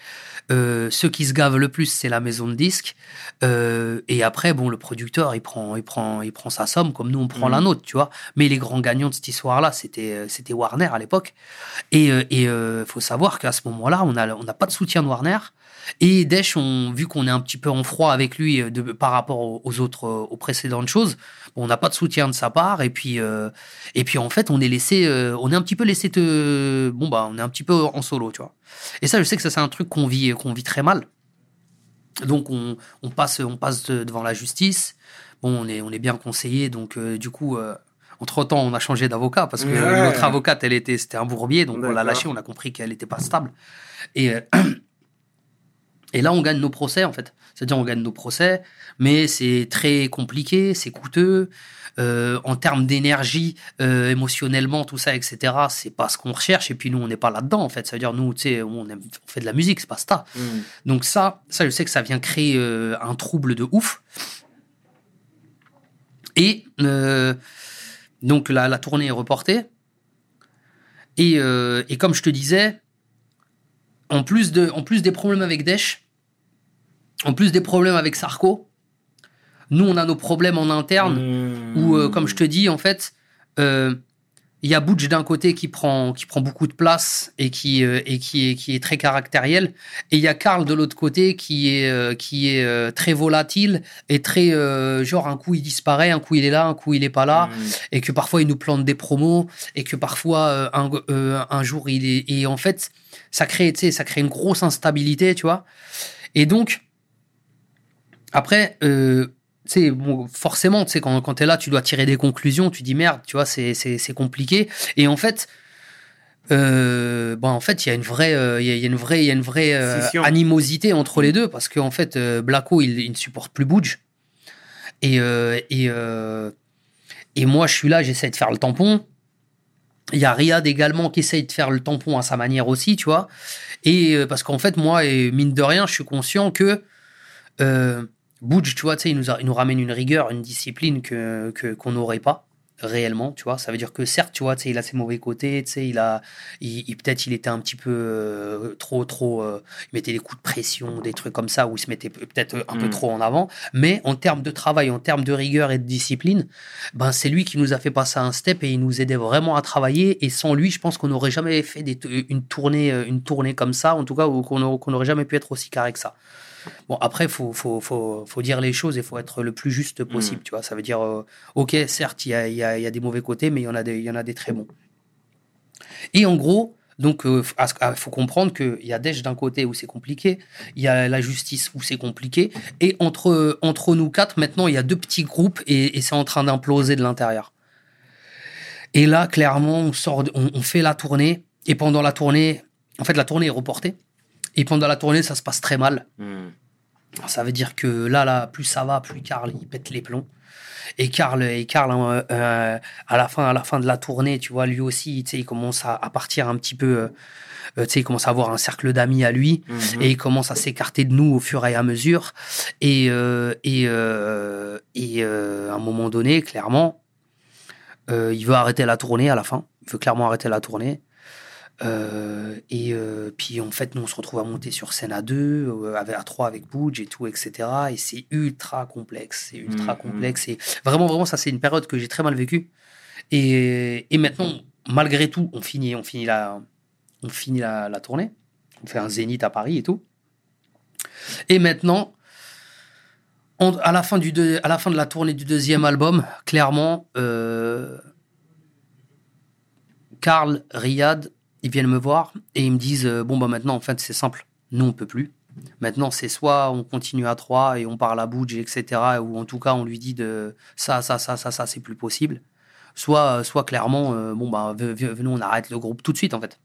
Euh, ceux qui se gavent le plus, c'est la maison de disques. Euh, et après, bon, le producteur, il prend, il prend, il prend sa somme, comme nous, on prend la nôtre, tu vois. Mais les grands gagnants de cette histoire-là, c'était, euh, c'était Warner à l'époque. Et et, euh, faut savoir qu'à ce moment-là, on a, on n'a pas de soutien de Warner. Et Desch, on, vu qu'on est un petit peu en froid avec lui euh, de, par rapport aux, aux autres, euh, aux précédentes choses, on n'a pas de soutien de sa part. Et puis, euh, et puis en fait, on est laissé, euh, on est un petit peu laissé te, bon bah, on est un petit peu en solo, tu vois. Et ça, je sais que ça c'est un truc qu'on vit, qu'on vit très mal. Donc on, on passe, on passe de- devant la justice. Bon, on est, on est bien conseillé. Donc euh, du coup, entre temps, on a changé d'avocat parce que Ouais. notre avocate, elle était, c'était un bourbier, donc on l'a D'accord. lâché. On a compris qu'elle n'était pas stable. Et et là, on gagne nos procès en fait. C'est-à-dire, on gagne nos procès, mais c'est très compliqué, c'est coûteux. Euh, en termes d'énergie, euh, émotionnellement, tout ça, etc., c'est pas ce qu'on recherche. Et puis nous, on n'est pas là-dedans, en fait. Ça veut dire, nous, tu sais, on, aime- on fait de la musique, c'est pas ça. Mm. Donc ça, ça, je sais que ça vient créer euh, un trouble de ouf. Et donc la, la tournée est reportée. Et, et comme je te disais, en plus, de, en plus des problèmes avec Desch, en plus des problèmes avec Sarko, nous, on a nos problèmes en interne où, euh, comme je te dis, en fait, euh, il y a Butch d'un côté qui prend, qui prend beaucoup de place et qui, euh, et qui, est, qui est très caractériel. Et il y a Karl de l'autre côté qui est, qui est très volatile et très. genre, un coup il disparaît, un coup il est là, un coup il est pas là. Mm. Et que parfois il nous plante des promos et que parfois un, un jour il est. Et en fait, ça crée, ça crée une grosse instabilité, tu vois. Et donc, après, euh, tu sais, bon, forcément, tu sais, quand, quand tu es là, tu dois tirer des conclusions, tu dis merde, tu vois, c'est, compliqué. Et en fait, euh, bon, en fait, il y a une vraie, euh, il y a- il y a une vraie, il y a une vraie euh, animosité entre les deux parce qu'en fait, euh, Blacko, il, il ne supporte plus Budge. Et, et, et moi, je suis là, j'essaie de faire le tampon. Il y a Riyad également qui essaye de faire le tampon à sa manière aussi, tu vois. Et parce qu'en fait, moi, et mine de rien, je suis conscient que Budge, tu vois, tu sais, il nous, a- il nous ramène une rigueur, une discipline que qu'on n'aurait pas. réellement, tu vois. Ça veut dire que certes, tu vois, tu sais, il a ses mauvais côtés, tu sais, il a, il, il- peut-être il était un petit peu euh, trop, trop, euh, il mettait des coups de pression, des trucs comme ça, où il se mettait peut- peut-être un peu Mm. trop en avant. Mais en termes de travail, en termes de rigueur et de discipline, ben c'est lui qui nous a fait passer un step et il nous aidait vraiment à travailler. Et sans lui, je pense qu'on n'aurait jamais fait des une tournée, euh, une tournée comme ça, en tout cas, ou qu'on n'aurait jamais pu être aussi carré que ça. Bon, après, faut, faut, faut, faut dire les choses et faut être le plus juste possible, tu vois. Ça veut dire, euh, ok, certes, il y a, il y, a, il y a des mauvais côtés, mais il y en a des, il y en a des très bons. Et en gros, donc, il faut comprendre qu'il y a Dej d'un côté où c'est compliqué, il y a la justice où c'est compliqué, et entre, entre nous quatre, maintenant, il y a deux petits groupes et, et c'est en train d'imploser de l'intérieur. Et là, clairement, on, sort, on fait la tournée, et pendant la tournée, en fait, la tournée est reportée, et pendant la tournée, ça se passe très mal. Hmm. Ça veut dire que là, là, plus ça va, plus Karl il pète les plombs. Et Karl, et Karl euh, euh, à la fin, à la fin de la tournée, tu vois, lui aussi, il commence à, à partir un petit peu. euh, euh, il commence à avoir un cercle d'amis à lui Mhm. et il commence à s'écarter de nous au fur et à mesure. Et, euh, et, et à un moment donné, clairement, il veut arrêter la tournée à la fin. Il veut clairement arrêter la tournée. Euh, et euh, puis en fait, nous on se retrouve à monter sur scène à deux, euh, à trois avec Budge et tout, etc. Et c'est ultra complexe, c'est ultra Mhm. complexe. Et vraiment, vraiment, ça c'est une période que j'ai très mal vécue. Et, et maintenant, malgré tout, on finit, on finit la, on finit la, la tournée. On fait un zénith à Paris et tout. Et maintenant, on- à, la fin du deux- à la fin de la tournée du deuxième album, clairement, euh, Karl, Riyad, ils viennent me voir et ils me disent euh, Bon, bah maintenant, en fait, c'est simple. Nous, on peut plus. Maintenant, c'est soit on continue à trois et on parle à Budge, etc. Ou en tout cas, on lui dit de ça, ça, ça, ça, ça, c'est plus possible. Soit, soit clairement, euh, bon, bah, ve- ve- venons, on arrête le groupe tout de suite, en fait.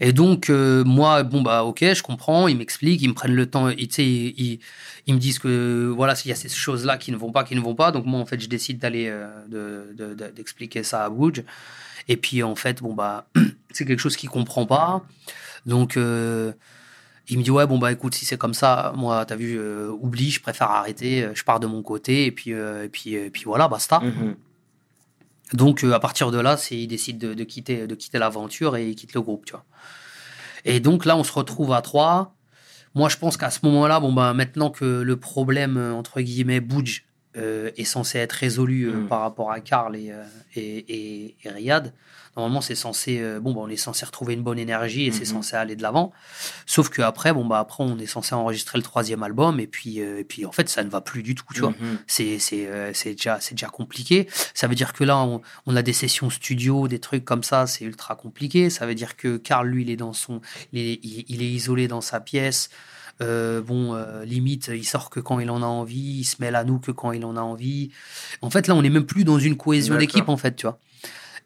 Et donc, euh, moi, bon, bah, ok, je comprends, ils m'expliquent, ils me prennent le temps, ils, ils, ils- ils me disent que, voilà, il y a ces choses-là qui ne vont pas, qui ne vont pas. Donc, moi, en fait, je décide d'aller, euh, de- de- de- d'expliquer ça à Budge. Et puis, en fait, bon, bah, *clears throat* c'est quelque chose qu'il comprend pas. Donc, euh, il me dit, ouais, bon, bah, écoute, si c'est comme ça, moi, t'as vu, euh, oublie, je préfère arrêter, euh, je pars de mon côté, et puis, et puis, et puis voilà, basta. Mhm. Donc à partir de là, c'est il décide de, de quitter de quitter l'aventure et il quitte le groupe, tu vois. Et donc là, on se retrouve à trois. Moi, je pense qu'à ce moment-là, bon ben maintenant que le problème entre guillemets Budge euh, est censé être résolu euh, Mm. par rapport à Karl et, euh, et, et, et Riyad, normalement c'est censé euh, bon ben, on est censé retrouver une bonne énergie et c'est Mhm. censé aller de l'avant. Sauf que après bon bah après on est censé enregistrer le troisième album et puis et puis en fait ça ne va plus du tout, tu vois Mhm. c'est c'est c'est déjà c'est déjà compliqué ça veut dire que là on, on a des sessions studio des trucs comme ça c'est ultra compliqué ça veut dire que Karl lui il est dans son il est, il, il est isolé dans sa pièce Euh, bon euh, limite il sort que quand il en a envie il se mêle à nous que quand il en a envie en fait là on n'est même plus dans une cohésion d'équipe en fait tu vois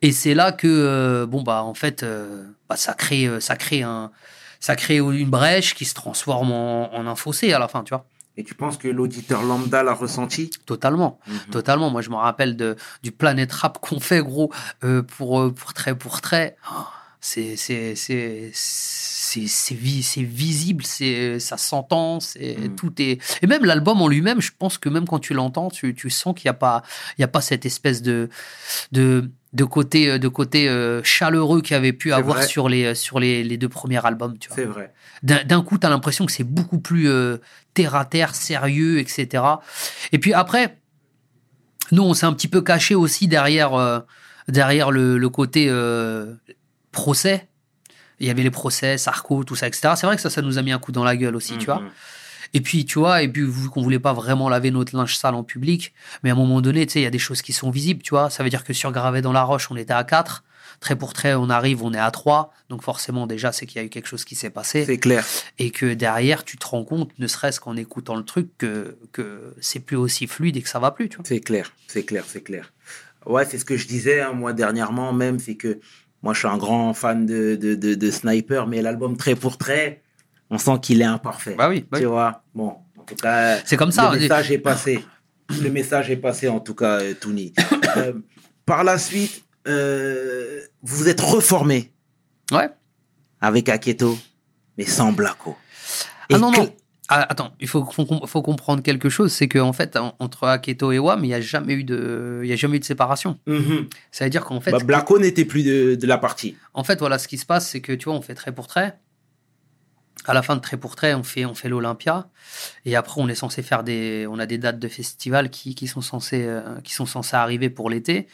et c'est là que euh, bon bah en fait bah, ça crée ça crée un ça crée une brèche qui se transforme en, en un fossé à la fin tu vois Et tu penses que l'auditeur lambda l'a ressenti? Totalement Mhm. Totalement. Moi, je me rappelle de, du Planet Rap *laughs* qu'on fait, gros, euh, pour, pour trait pour trait. Oh, C'est c'est c'est c'est c'est vi- c'est visible, c'est ça s'entend, c'est Mm. tout est et même l'album en lui-même, je pense que même quand tu l'entends, tu, tu sens qu'il y a pas il y a pas cette espèce de de de côté euh, de côté euh, chaleureux qu'il avait pu avoir vrai. sur les sur les, les deux premiers albums, tu vois C'est vrai. d'un coup, tu as l'impression que c'est beaucoup plus euh, terre à terre, sérieux, etc. Et puis après, nous, on s'est un petit peu caché aussi derrière, euh, derrière le, le côté euh, procès. Il y avait les procès, Sarko, tout ça, etc. C'est vrai que ça, ça nous a mis un coup dans la gueule aussi, tu vois. Mhm. Et puis, tu vois, et puis vu qu'on voulait pas vraiment laver notre linge sale en public, mais à un moment donné, tu sais, il y a des choses qui sont visibles, tu vois. Ça veut dire que sur Gravé dans la Roche, on était à 4. Trait pour trait, on arrive, on est à 3. Donc forcément, déjà, c'est qu'il y a eu quelque chose qui s'est passé C'est clair. et que derrière tu te rends compte, ne serait-ce qu'en écoutant le truc, que, que c'est plus aussi fluide et que ça va plus, tu vois. C'est clair, c'est clair, c'est clair. Ouais, c'est ce que je disais, hein, moi, dernièrement même, c'est que moi, je suis un grand fan de, de, de, de Sniper, mais l'album Trait pour Trait, on sent qu'il est imparfait. Bah oui, Tu vois, bon, en tout cas, C'est comme ça. le message est passé. *coughs* Le message est passé, en tout cas, euh, Touni. *coughs* Euh, par la suite, euh, vous êtes reformé Ouais. avec Aketo, mais sans Blacko. Ah non, non. Ah, attends, il faut, faut, faut comprendre quelque chose, c'est qu'en fait, en- entre Aketo et Wam, il n'y a jamais eu de, il y a jamais eu de séparation. Mhm. Ça veut dire qu'en fait, Bah, Blacko n'était plus de, de la partie. en fait, voilà, ce qui se passe, c'est que tu vois, on fait trait pour trait. À la fin de trait pour trait, on fait, on fait l'Olympia. Et après, on est censé faire des, on a des dates de festival qui, qui sont censées, euh, qui sont censées arriver pour l'été.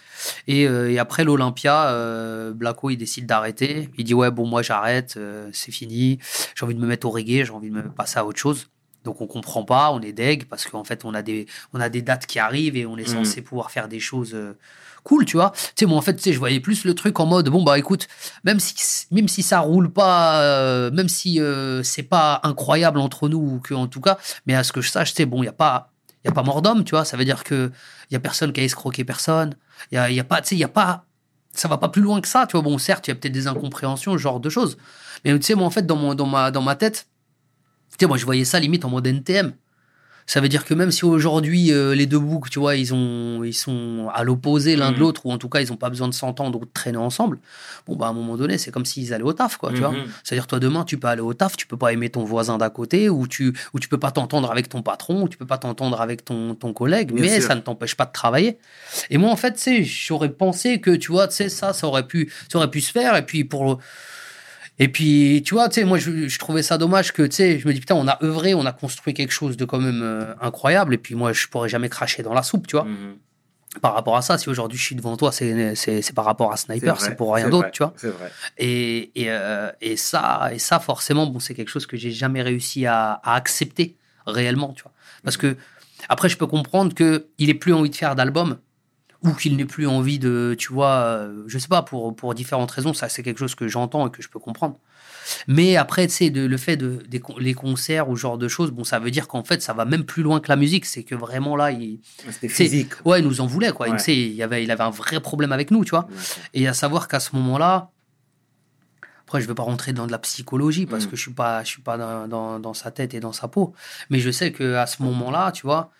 Et, euh, et après l'Olympia, euh, Blacko, il décide d'arrêter. Il dit, ouais, bon, moi, j'arrête, euh, c'est fini. J'ai envie de me mettre au reggae, j'ai envie de me passer à autre chose. Donc, on comprend pas, on est deg parce qu'en fait, on a des, on a des dates qui arrivent et on est Mhm. censé pouvoir faire des choses cool, tu vois. Tu sais, moi, en fait, tu sais, je voyais plus le truc en mode, bon, bah, écoute, même si, même si ça roule pas, euh, même si euh, c'est pas incroyable entre nous, ou que, en tout cas, mais à ce que je sache, tu sais, bon, il y a pas, il a pas mort d'homme, tu vois. Ça veut dire que il y a personne qui a escroqué personne. Il y a, y a pas, tu sais, il y a pas, ça va pas plus loin que ça, tu vois. Bon, certes, il y a peut-être des incompréhensions, genre de choses. Mais tu sais, moi, en fait, dans, mon, dans, ma, dans ma tête, tu sais, moi, je voyais ça limite en mode NTM. Ça veut dire que même si aujourd'hui, euh, les deux boucs, tu vois, ils, ont, ils sont à l'opposé l'un de Mhm. l'autre, ou en tout cas, ils n'ont pas besoin de s'entendre ou de traîner ensemble, bon, bah, à un moment donné, c'est comme s'ils allaient au taf, quoi, tu vois. Mhm. C'est-à-dire, toi, demain, tu peux aller au taf, tu peux pas aimer ton voisin d'à côté, ou tu, ou tu peux pas t'entendre avec ton patron, ou tu peux pas t'entendre avec ton, ton collègue, Bien mais sûr. ça ne t'empêche pas de travailler. Et moi, en fait, sais, j'aurais pensé que, tu vois, tu sais, ça, ça aurait pu, ça aurait pu se faire, et puis pour, et puis, tu vois, tu sais, moi, je, je trouvais ça dommage que, tu sais, je me dis, putain, on a œuvré, on a construit quelque chose de quand même euh, incroyable, et puis moi, je pourrais jamais cracher dans la soupe, tu vois. Mhm. Par rapport à ça, si aujourd'hui je suis devant toi, c'est, par rapport à Sniper, c'est pour rien d'autre, tu vois. C'est vrai. Et, et, euh, et ça, et ça forcément, bon, c'est quelque chose que j'ai jamais réussi à, à accepter réellement, tu vois. Parce que après, je peux comprendre que il ait plus envie de faire d'album ou qu'il n'ait plus envie de, tu vois, euh, je sais pas pour pour différentes raisons. Ça, c'est quelque chose que j'entends et que je peux comprendre. Mais après, tu sais, le fait de des les concerts ou ce genre de choses, bon, ça veut dire qu'en fait, ça va même plus loin que la musique. C'est que vraiment là, il, C'était C'est- physique. ouais, il nous en voulait, quoi. Il, Ouais. il, y avait, il avait un vrai problème avec nous, tu vois. Et à savoir qu'à ce moment-là, après, je ne vais pas rentrer dans de la psychologie parce Mm. que je suis pas, je suis pas dans, dans, dans sa tête et dans sa peau. Mais je sais que à ce moment-là, tu vois,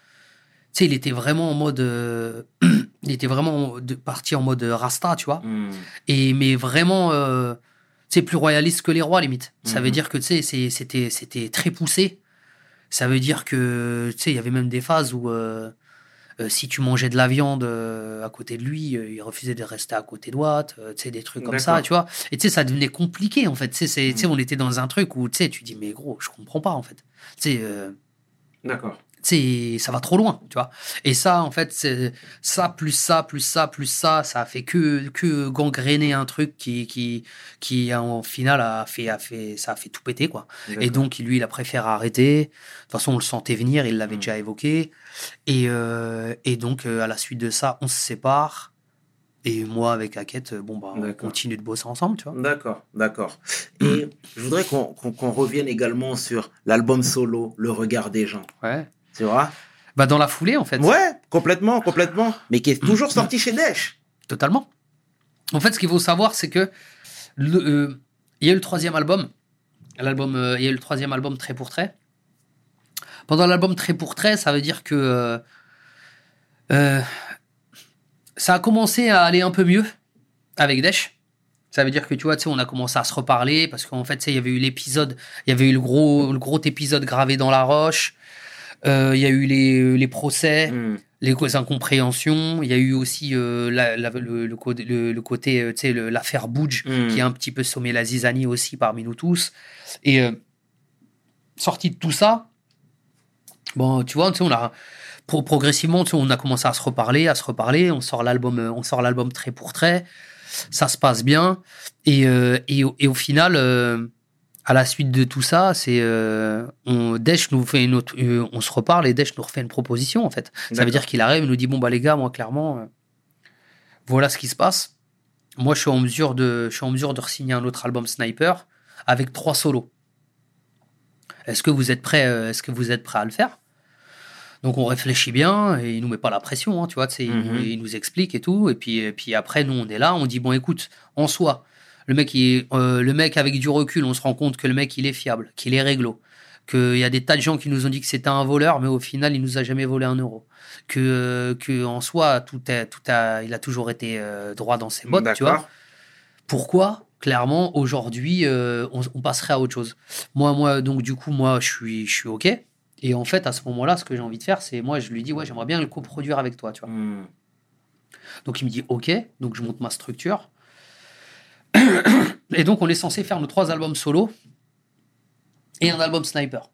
sais, il était vraiment en mode, euh, *clears throat* il était vraiment de, parti en mode rasta, tu vois. Mhm. Et mais vraiment, euh, c'est plus royaliste que les rois limite. Ça Mhm. veut dire que tu sais, c'était c'était très poussé. Ça veut dire que tu sais, il y avait même des phases où euh, euh, si tu mangeais de la viande euh, à côté de lui, euh, il refusait de rester à côté de Watt, euh, tu sais, des trucs comme ça, tu vois. Et tu sais, ça devenait compliqué en fait. Tu sais, Mhm. on était dans un truc où tu sais, tu dis mais gros, je comprends pas en fait. Tu sais. euh, D'accord. Sais, ça va trop loin, tu vois. Et ça, en fait, c'est ça, plus ça, plus ça, plus ça, ça a fait que, que gangréner un truc qui, qui, qui, en final, a fait, a fait, ça a fait tout péter, quoi. Et donc, lui, il a préféré arrêter. De toute façon, on le sentait venir, il l'avait Mm. déjà évoqué. Et, euh, et donc, euh, à la suite de ça, on se sépare. Et moi, avec Hackett, euh, bon, bah, on continue de bosser ensemble, tu vois. D'accord, d'accord. Et je voudrais qu'on revienne également sur l'album solo, Le regard des gens. Ouais. Tu vois Bah, dans la foulée, en fait. Ouais, complètement, complètement. Mais qui est toujours sorti chez Dash. Totalement. En fait, ce qu'il faut savoir, c'est que le, euh, il y a eu le troisième album. L'album, euh, il y a eu le troisième album trait pour trait. Pendant l'album trait pour trait, ça veut dire que euh, ça a commencé à aller un peu mieux avec Desch. Ça veut dire que tu vois, tu sais, on a commencé à se reparler parce qu'en fait, tu sais, il y avait eu l'épisode, il y avait eu le gros, le gros épisode gravé dans la roche. Euh, il y a eu les, les procès Mhm. les incompréhensions. Il y a eu aussi euh, la- la- le, le, côté- le- le côté, euh, tu sais, l'affaire Boudj, Mhm. qui a un petit peu sommé la zizanie aussi parmi nous tous. Et euh, sorti de tout ça, bon, tu vois, on a pro- progressivement, on a commencé à se reparler, à se reparler. On sort l'album, euh, on sort l'album trait pour trait. Ça se passe bien. Et, euh, et, au- et au final, euh, à la suite de tout ça, c'est euh, on, Desch nous fait une autre, euh, on se reparle et Desch nous refait une proposition en fait. Ça veut dire qu'il arrive, il nous dit bon bah les gars, moi clairement, euh, voilà ce qui se passe. Moi je suis en mesure de, je suis en mesure de signer un autre album Sniper avec trois solos. Est-ce que vous êtes prêts Est-ce que vous êtes prêts à le faire? Donc on réfléchit bien et il nous met pas la pression, hein, tu vois. il, Mhm. il nous explique et tout. Et puis, et puis après nous on est là, on dit bon écoute, en soi, le mec, il euh, le mec avec du recul, on se rend compte que le mec il est fiable, qu'il est réglo, qu'il y a des tas de gens qui nous ont dit que c'était un voleur, mais au final il nous a jamais volé un euro. Que, euh, que en soi tout est, tout a, il a toujours été euh, droit dans ses bottes, tu vois. Pourquoi clairement, aujourd'hui, euh, on, on passerait à autre chose? Moi, moi, donc du coup, moi, je suis, je suis OK. Et en fait, à ce moment-là, ce que j'ai envie de faire, c'est moi, je lui dis, ouais, j'aimerais bien le coproduire avec toi, tu vois. Hmm. Donc il me dit OK, donc je monte ma structure. Et donc on est censé faire nos trois albums solo et un album sniper.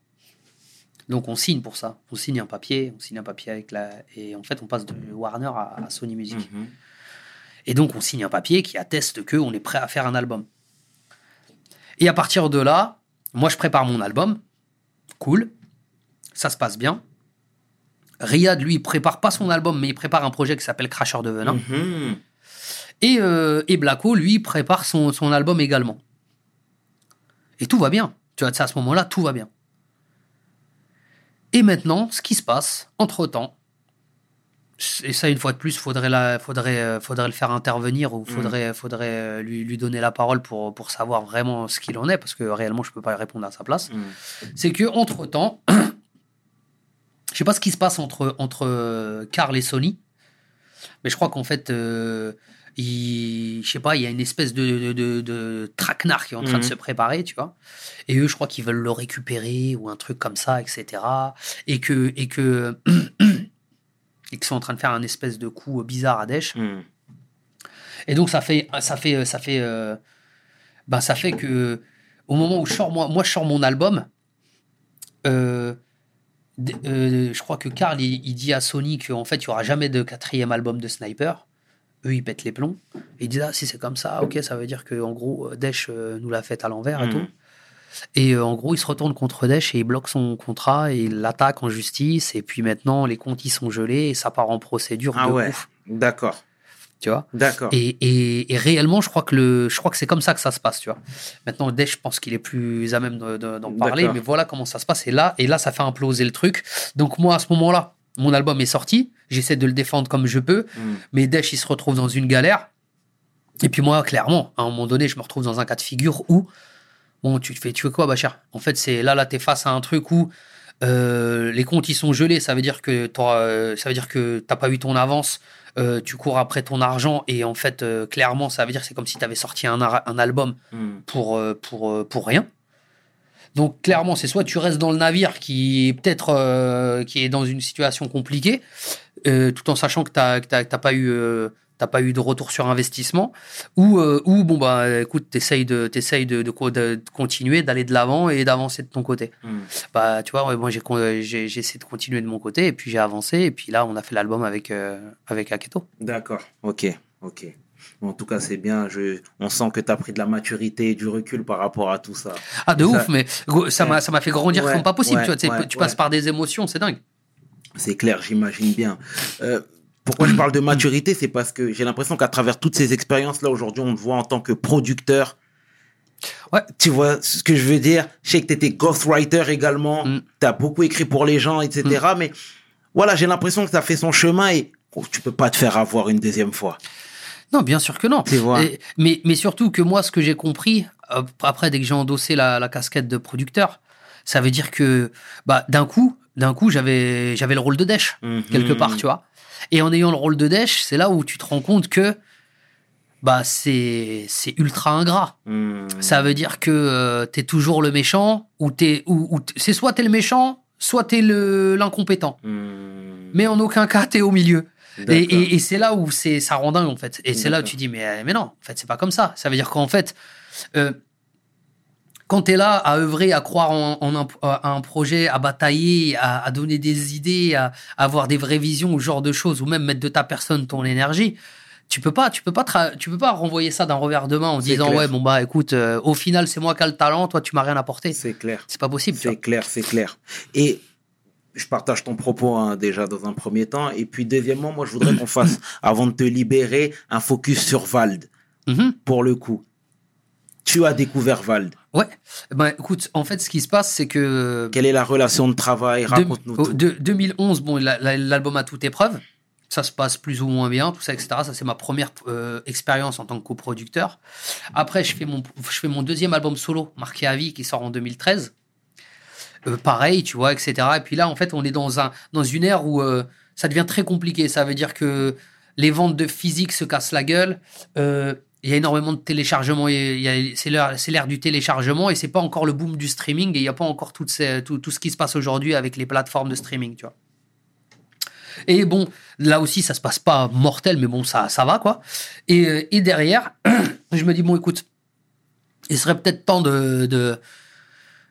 Donc on signe pour ça. On signe un papier, on signe un papier avec la et en fait on passe de Warner à, à Sony Music. Mhm. Et donc on signe un papier qui atteste que on est prêt à faire un album. Et à partir de là, moi je prépare mon album. Cool. Ça se passe bien. Riyad, lui, il prépare pas son album, mais il prépare un projet qui s'appelle Cracheur de Venin. Mhm. Et, euh, et Blacko, lui, prépare son, son album également. Et tout va bien. Tu vois, à ce moment-là, tout va bien. Et maintenant, ce qui se passe, entre-temps, et ça, une fois de plus, faudrait, la, faudrait, euh, faudrait le faire intervenir ou faudrait, faudrait euh, lui, lui donner la parole pour, pour savoir vraiment ce qu'il en est, parce que réellement, je peux pas répondre à sa place. Mhm. C'est que entre-temps, *coughs* je sais pas ce qui se passe entre, entre euh, Carl et Sony, mais je crois qu'en fait, euh, il, je sais pas, il y a une espèce de, de, de, de traquenard qui est en train de Mhm. se préparer, tu vois. Et eux, je crois qu'ils veulent le récupérer ou un truc comme ça, etc. Et que, et que, *clears throat* et qu'ils sont en train de faire un espèce de coup bizarre à Daesh. Mhm. Et donc ça fait ça fait ça fait euh, ben ça fait que au moment où je sors moi moi je sors mon album euh, euh, je crois que Karl il, il dit à Sony qu'en fait il y aura jamais de quatrième album de Sniper eux ils pètent les plombs et ils disent ah si c'est comme ça ok ça veut dire que en gros euh, Daesh euh, nous l'a fait à l'envers et Mhm. tout et euh, en gros il se retourne contre Daesh et il bloque son contrat et il l'attaque en justice et puis maintenant les comptes ils sont gelés et ça part en procédure Ah de ouais. ouf D'accord. tu vois? D'accord. et, et, et réellement, je crois que le, je crois que c'est comme ça que ça se passe, tu vois. Maintenant, Daesh, je pense qu'il est plus à même de- de- d'en parler, mais voilà comment ça se passe. Et là, et là, ça fait imploser le truc. Donc moi, à ce moment-là, mon album est sorti. J'essaie de le défendre comme je peux, Mhm. mais Daesh, il se retrouve dans une galère. Et puis moi, clairement, à un moment donné, je me retrouve dans un cas de figure où, bon, tu te fais, tu fais quoi, Bachar? En fait, c'est là, là, t'es face à un truc où euh, les comptes ils sont gelés. Ça veut dire que euh, ça veut dire que t'as pas eu ton avance. euh, tu cours après ton argent et en fait, euh, clairement, ça veut dire que c'est comme si tu avais sorti un, album Mhm. pour, pour, pour rien. Donc clairement, c'est soit tu restes dans le navire qui est peut-être euh, qui est dans une situation compliquée, euh, tout en sachant que que t'as pas eu euh, t'as pas eu de retour sur investissement, ou ou bon bah écoute t'essayes de t'essayes de, de, de- de continuer d'aller de l'avant et d'avancer de ton côté. Mhm. Bah tu vois ouais, moi j'ai j'ai j'ai essayé de continuer de mon côté et puis j'ai avancé et puis là on a fait l'album avec avec Aketo. D'accord. Ok. Ok. En tout cas, c'est bien. Je... On sent que tu as pris de la maturité et du recul par rapport à tout ça. Ah de ouf mais ça m'a fait grandir Ouais, comme pas possible ouais, tu vois tu passes par des émotions c'est dingue. C'est clair, j'imagine bien. Euh, pourquoi je parle de maturité C'est parce que j'ai l'impression qu'à travers toutes ces expériences-là, aujourd'hui, on te voit en tant que producteur. Ouais. Tu vois ce que je veux dire? Je sais que tu étais ghostwriter également. Mm. Tu as beaucoup écrit pour les gens, etc. Mais voilà, j'ai l'impression que ça fait son chemin et oh, tu peux pas te faire avoir une deuxième fois. Non, bien sûr que non. Tu vois. Et- mais, mais surtout que moi, ce que j'ai compris, euh, après, dès que j'ai endossé la, la casquette de producteur, ça veut dire que bah, d'un coup, d'un coup, j'avais, j'avais le rôle de Daesh, quelque Mhm. part, tu vois. Et en ayant le rôle de Daesh, c'est là où tu te rends compte que bah, c'est, c'est ultra ingrat. Mhm. Ça veut dire que euh, t'es toujours le méchant, ou t'es, ou, ou c'est soit t'es le méchant, soit t'es le, l'incompétent. Mhm. Mais en aucun cas, t'es au milieu. Et, D'accord. et- et c'est là où c'est ça rend dingue en fait. Et c'est là où tu dis mais mais non, en fait c'est pas comme ça. Ça veut dire qu'en fait euh, quand tu es là à œuvrer, à croire en, en un, à un projet, à batailler, à, à donner des idées, à, à avoir des vraies visions, ce genre de choses, ou même mettre de ta personne ton énergie, tu peux pas, tu peux pas, tu peux pas renvoyer ça d'un revers de main en disant clair. ouais bon bah écoute, euh, au final c'est moi qui ai le talent, toi tu m'as rien apporté. C'est clair. C'est pas possible. C'est clair, c'est clair. Et je partage ton propos hein, déjà dans un premier temps. Et puis deuxièmement, moi je voudrais qu'on fasse, *coughs* avant de te libérer, un focus sur Vald, Mhm. pour le coup. Tu as découvert Vald. Ouais. Ben écoute, en fait ce qui se passe c'est que Quelle est la relation de travail? Raconte-nous Deux- tout. oh, de- 2011, bon, la- la- l'album a toute épreuve. Ça se passe plus ou moins bien, tout ça, etc. Ça, c'est ma première euh, expérience en tant que coproducteur. Après, je fais, mon, je fais mon deuxième album solo, marqué à vie, qui sort en 2013. Euh, pareil, tu vois, etc. Et puis là, en fait, on est dans, un, dans une ère où euh, ça devient très compliqué. Ça veut dire que les ventes de physique se cassent la gueule. Euh, il y a énormément de téléchargements. C'est l'ère du téléchargement et c'est pas encore le boom du streaming et il n'y a pas encore ces- tout, tout ce qui se passe aujourd'hui avec les plateformes de streaming, tu vois. Et bon, là aussi, ça se passe pas mortel, mais bon, ça, ça va, quoi. Et, et derrière, *clears throat* je me dis, bon, écoute, il serait peut-être temps de,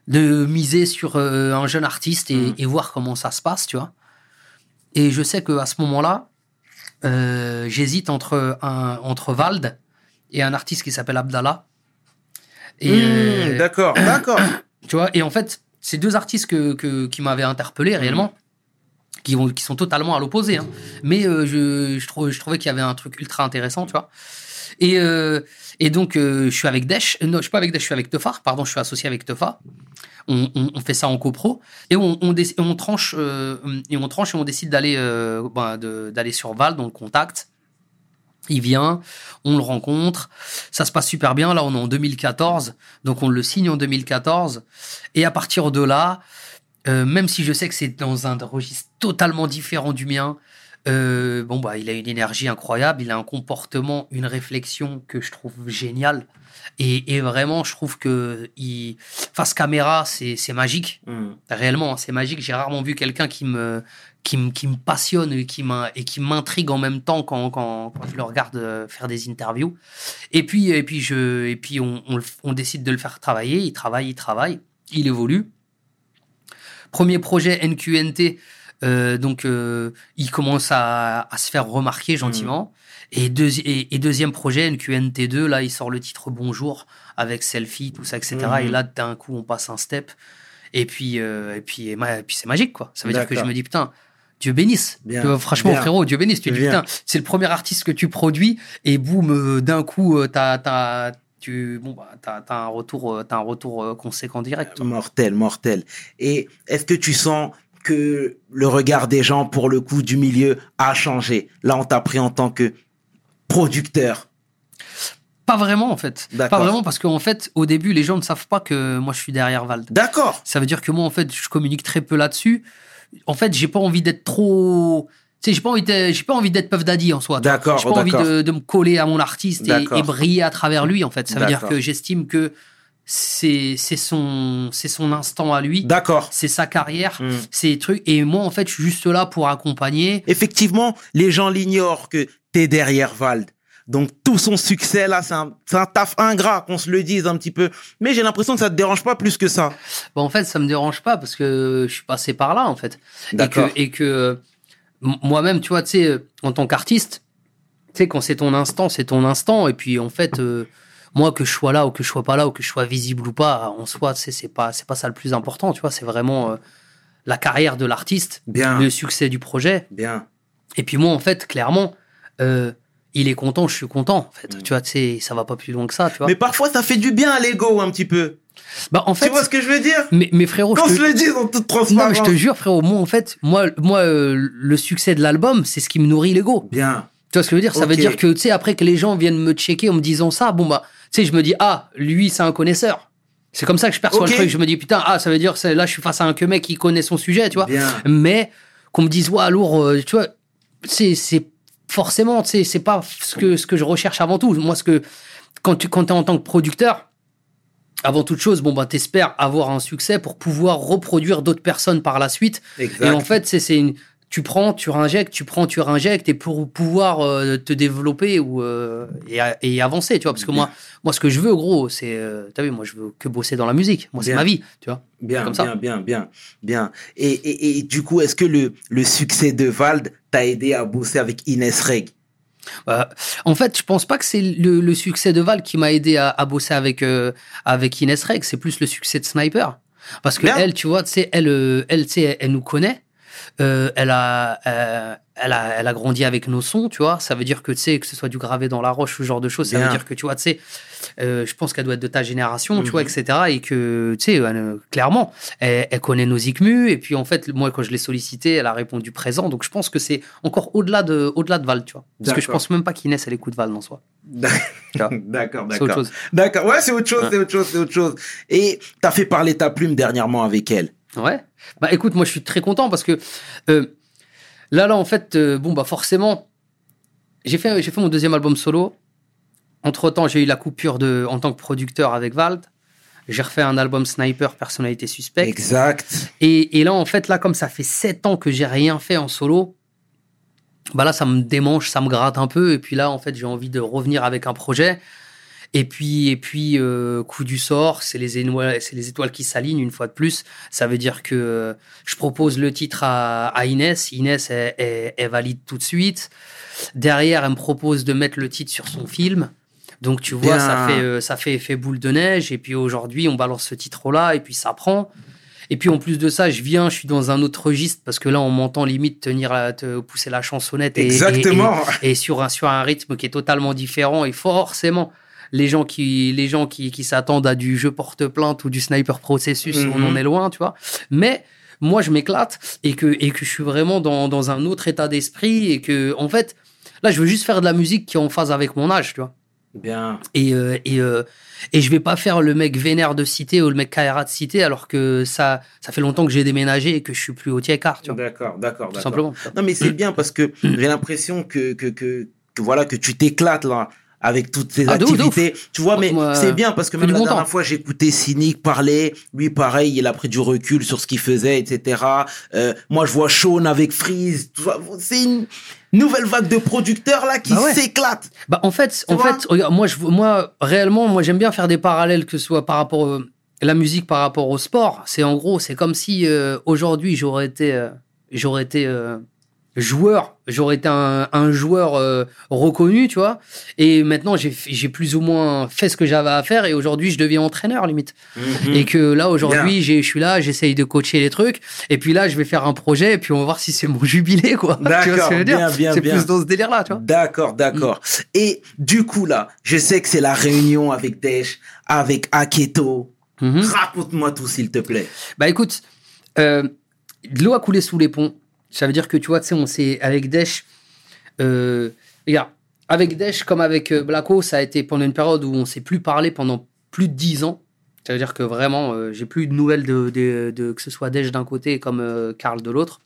de miser sur euh, un jeune artiste et, Mhm. et voir comment ça se passe, tu vois. Et je sais qu'à ce moment-là, euh, j'hésite entre, un, entre Vald et un artiste qui s'appelle Abdallah. Et, Mmh, euh, D'accord, *coughs* d'accord. tu vois, et en fait, c'est deux artistes que, que- qui m'avaient interpellé réellement, qui, ont, qui sont totalement à l'opposé. hein. Mais je, je, trou- je trouvais qu'il y avait un truc ultra intéressant, tu vois. Et, et donc, euh, je suis avec Desh. euh, Non, je suis pas avec Desh, je suis avec Tefa. Pardon, je suis associé avec Tefa. On, fait ça en copro. Et on, tranche, euh, et on tranche et on décide d'aller de- d'aller sur Val, on le contacte. Il vient, on le rencontre, ça se passe super bien. Là, on est en 2014, donc on le signe en 2014. Et à partir de là, même si je sais que c'est dans un registre totalement différent du mien, euh, bon bah, il a une énergie incroyable, il a un comportement, une réflexion que je trouve génial. Et, et vraiment, je trouve que il, face caméra, c'est magique. Mmh. Réellement, hein, c'est magique. J'ai rarement vu quelqu'un qui me, qui me, qui me passionne et qui m'intrigue en même temps quand, quand, quand je le regarde euh, faire des interviews. Et puis, et puis, je, et puis on, on décide de le faire travailler. Il travaille, il travaille, il évolue. Premier projet NQNT, euh, donc euh, il commence à, à se faire remarquer gentiment. Et, deuxi- et, et deuxième projet, NQNT2, là, il sort le titre Bonjour avec selfie, tout ça, etc. Mhm. Et là, d'un coup, on passe un step. Et puis, euh, et puis, et ma- puis c'est magique, quoi. Ça veut dire que je me dis, putain, Dieu bénisse. Bien, vois, franchement, bien. frérot, Dieu bénisse. Tu dis, putain, c'est le premier artiste que tu produis et boum, euh, d'un coup, euh, t'as, t'as, tu, bon, bah, t'as, t'as un retour, euh, t'as un retour euh, conséquent direct. Mortel, mortel. Et est-ce que tu sens que le regard des gens, pour le coup, du milieu a changé Là, on t'a pris en tant que producteur. Pas vraiment, en fait. Pas vraiment parce qu'en fait, au début, les gens ne savent pas que moi, je suis derrière Vald. D'accord. Ça veut dire que moi, en fait, je communique très peu là-dessus. En fait, j'ai pas envie d'être trop. Tu sais, j'ai pas envie d'être, j'ai pas envie d'être Puff Daddy en soi. D'accord, J'ai pas envie de, de me coller à mon artiste et, et briller à travers lui, en fait. Ça veut dire que j'estime que c'est, son, c'est son instant à lui. D'accord. C'est sa carrière. Hmm. C'est trucs. Et moi, en fait, je suis juste là pour accompagner. Effectivement, les gens l'ignorent que t'es derrière Vald. Donc tout son succès là, c'est un, un taf ingrat, qu'on se le dise un petit peu. Mais j'ai l'impression que ça te dérange pas plus que ça. Bon, en fait, ça me dérange pas parce que je suis passé par là, en fait. Et que, D'accord. et que moi-même, tu vois, tu sais, en tant qu'artiste, tu sais, quand c'est ton instant, c'est ton instant. Et puis, en fait, euh, moi, que je sois là ou que je sois pas là ou que je sois visible ou pas, en soi, sais, c'est pas, c'est pas ça le plus important, tu vois. C'est vraiment euh, la carrière de l'artiste, Bien, le succès du projet. bien. Et puis, moi, en fait, clairement, euh, il est content, je suis content, en fait. Mm. Tu vois, tu ça va pas plus loin que ça, tu vois. Mais parfois, ça fait du bien à l'ego un petit peu. bah, en fait, tu vois ce que je veux dire? mais, mais frérot, je Qu'on te- se le dise en toute Non, transparence. mais je te jure, frérot, moi, en fait, moi, moi euh, le succès de l'album, c'est ce qui me nourrit l'ego. Bien. Tu vois ce que je veux dire? Ça veut dire que, tu sais, après que les gens viennent me checker en me disant ça, bon, bah, sais, je me dis, ah, lui, c'est un connaisseur. C'est comme ça que je perçois le truc. Je me dis, putain, ah, ça veut dire, là, je suis face à un que mec qui connaît son sujet, tu vois. Bien. Mais qu'on me dise, ouais, alors, euh, tu vois, c'est, c'est forcément, tu sais, c'est pas ce que, ce que je recherche avant tout. Moi, ce que, quand tu, quand es en tant que producteur, avant toute chose, bon, bah, t'espères avoir un succès pour pouvoir reproduire d'autres personnes par la suite. Exact. Et en fait, c'est, c'est une, tu prends, tu réinjectes, tu prends, tu réinjectes, et pour pouvoir euh, te développer ou euh, et, avancer, tu vois. Parce que moi, moi, ce que je veux, gros, c'est, euh, t'as vu, moi, je veux que bosser dans la musique. Moi, c'est ma vie, tu vois. Bien, Comme ça. bien, bien, bien, bien. Et, et, et du coup, est-ce que le, le succès de Vald t'a aidé à bosser avec Inès Reg? Euh, en fait, je pense pas que c'est le, le succès de Val qui m'a aidé à, à bosser avec avec Inès Reg. C'est plus le succès de Sniper, parce que Bien. elle, tu vois, tu sais, elle, elle nous connaît. Euh, elle a, euh, elle a, elle a grandi avec nos sons, tu vois. Ça veut dire que tu sais que ce soit du gravé dans la roche, ce genre de choses. Ça Bien. veut dire que tu vois, tu sais, euh, je pense qu'elle doit être de ta génération, tu Mhm. vois, etc. Et que tu sais, clairement, elle, elle connaît nos ICMU. Et puis en fait, moi, quand je l'ai sollicité, elle a répondu présent. Donc je pense que c'est encore au-delà de, au-delà de Val, tu vois. Parce que je pense même pas qu'Inès elle écoute Val en soi. *laughs* D'accord, C'est d'accord. autre chose. D'accord, ouais, c'est autre chose, Ouais. c'est autre chose, c'est autre chose. Et t'as fait parler ta plume dernièrement avec elle. Ouais. Bah écoute, moi je suis très content parce que euh, là, là, en fait, euh, bon, bah forcément, j'ai fait, j'ai fait mon deuxième album solo. entre temps, j'ai eu la coupure de, en tant que producteur avec Vald. J'ai refait un album Sniper, personnalité suspecte. Exact. Et, et là, en fait, là, comme ça fait sept ans que j'ai rien fait en solo, bah là, ça me démange, ça me gratte un peu. Et puis là, en fait, j'ai envie de revenir avec un projet. Et puis, et puis euh, coup du sort, c'est les, étoiles, c'est les étoiles qui s'alignent une fois de plus. Ça veut dire que euh, je propose le titre à, à Inès. Inès, elle, elle- elle valide tout de suite. Derrière, elle me propose de mettre le titre sur son film. Donc, tu vois, Bien. ça fait, euh, ça fait effet boule de neige. Et puis aujourd'hui, on balance ce titre-là et puis ça prend. Et puis en plus de ça, je viens, je suis dans un autre registre parce que là, on m'entend limite tenir, la- te pousser la chansonnette et, et- Exactement. et sur un, sur un rythme qui est totalement différent. Et forcément, les gens qui, les gens qui, qui s'attendent à du jeu porte-plainte ou du sniper processus, Mhm. on en est loin, tu vois. Mais moi, je m'éclate et que, et que je suis vraiment dans, dans un autre état d'esprit et que, en fait, là, je veux juste faire de la musique qui est en phase avec mon âge, tu vois. Bien. Et, euh, et, euh, et je vais pas faire le mec vénère de cité ou le mec KRA de cité alors que ça, ça fait longtemps que j'ai déménagé et que je suis plus au tiers quart, tu vois. D'accord, d'accord, Tout d'accord. simplement. Non, mais c'est bien parce que j'ai l'impression que, que, que, que voilà, que tu t'éclates là avec toutes ces Ah, ouf, activités. Tu vois, mais c'est bien parce que même la dernière temps. fois, j'écoutais Cynic parler. Lui, pareil, il a pris du recul sur ce qu'il faisait, etc. Euh, moi, je vois Sean avec Freeze. C'est une nouvelle vague de producteurs là qui Bah ouais. s'éclatent. Bah en fait, Tu en fait, regarde, moi je moi réellement moi j'aime bien faire des parallèles que ce soit par rapport euh, la musique par rapport au sport. C'est en gros, c'est comme si euh, aujourd'hui j'aurais été euh, j'aurais été joueur, j'aurais été un, un joueur euh, reconnu, tu vois. Et maintenant j'ai plus ou moins fait ce que j'avais à faire et aujourd'hui je deviens entraîneur limite. Mhm. Et que là aujourd'hui je suis là, j'essaye de coacher les trucs et puis là je vais faire un projet et puis on va voir si c'est mon jubilé quoi. *laughs* D'accord, bien, bien, C'est plus dans ce délire là, tu vois. D'accord, d'accord. Et du coup là, je sais que c'est la réunion avec Desh, avec Aketo. Mhm. Raconte-moi tout s'il te plaît. Bah écoute, euh, de l'eau a coulé sous les ponts. Ça veut dire que tu vois, tu sais, on s'est avec Desh. Euh, regarde, avec Desh comme avec euh, Blacko, ça a été pendant une période où on s'est plus parlé pendant plus de 10 ans. Ça veut dire que vraiment, euh, j'ai plus de nouvelles de, que ce soit Desh d'un côté comme euh, Karl de l'autre.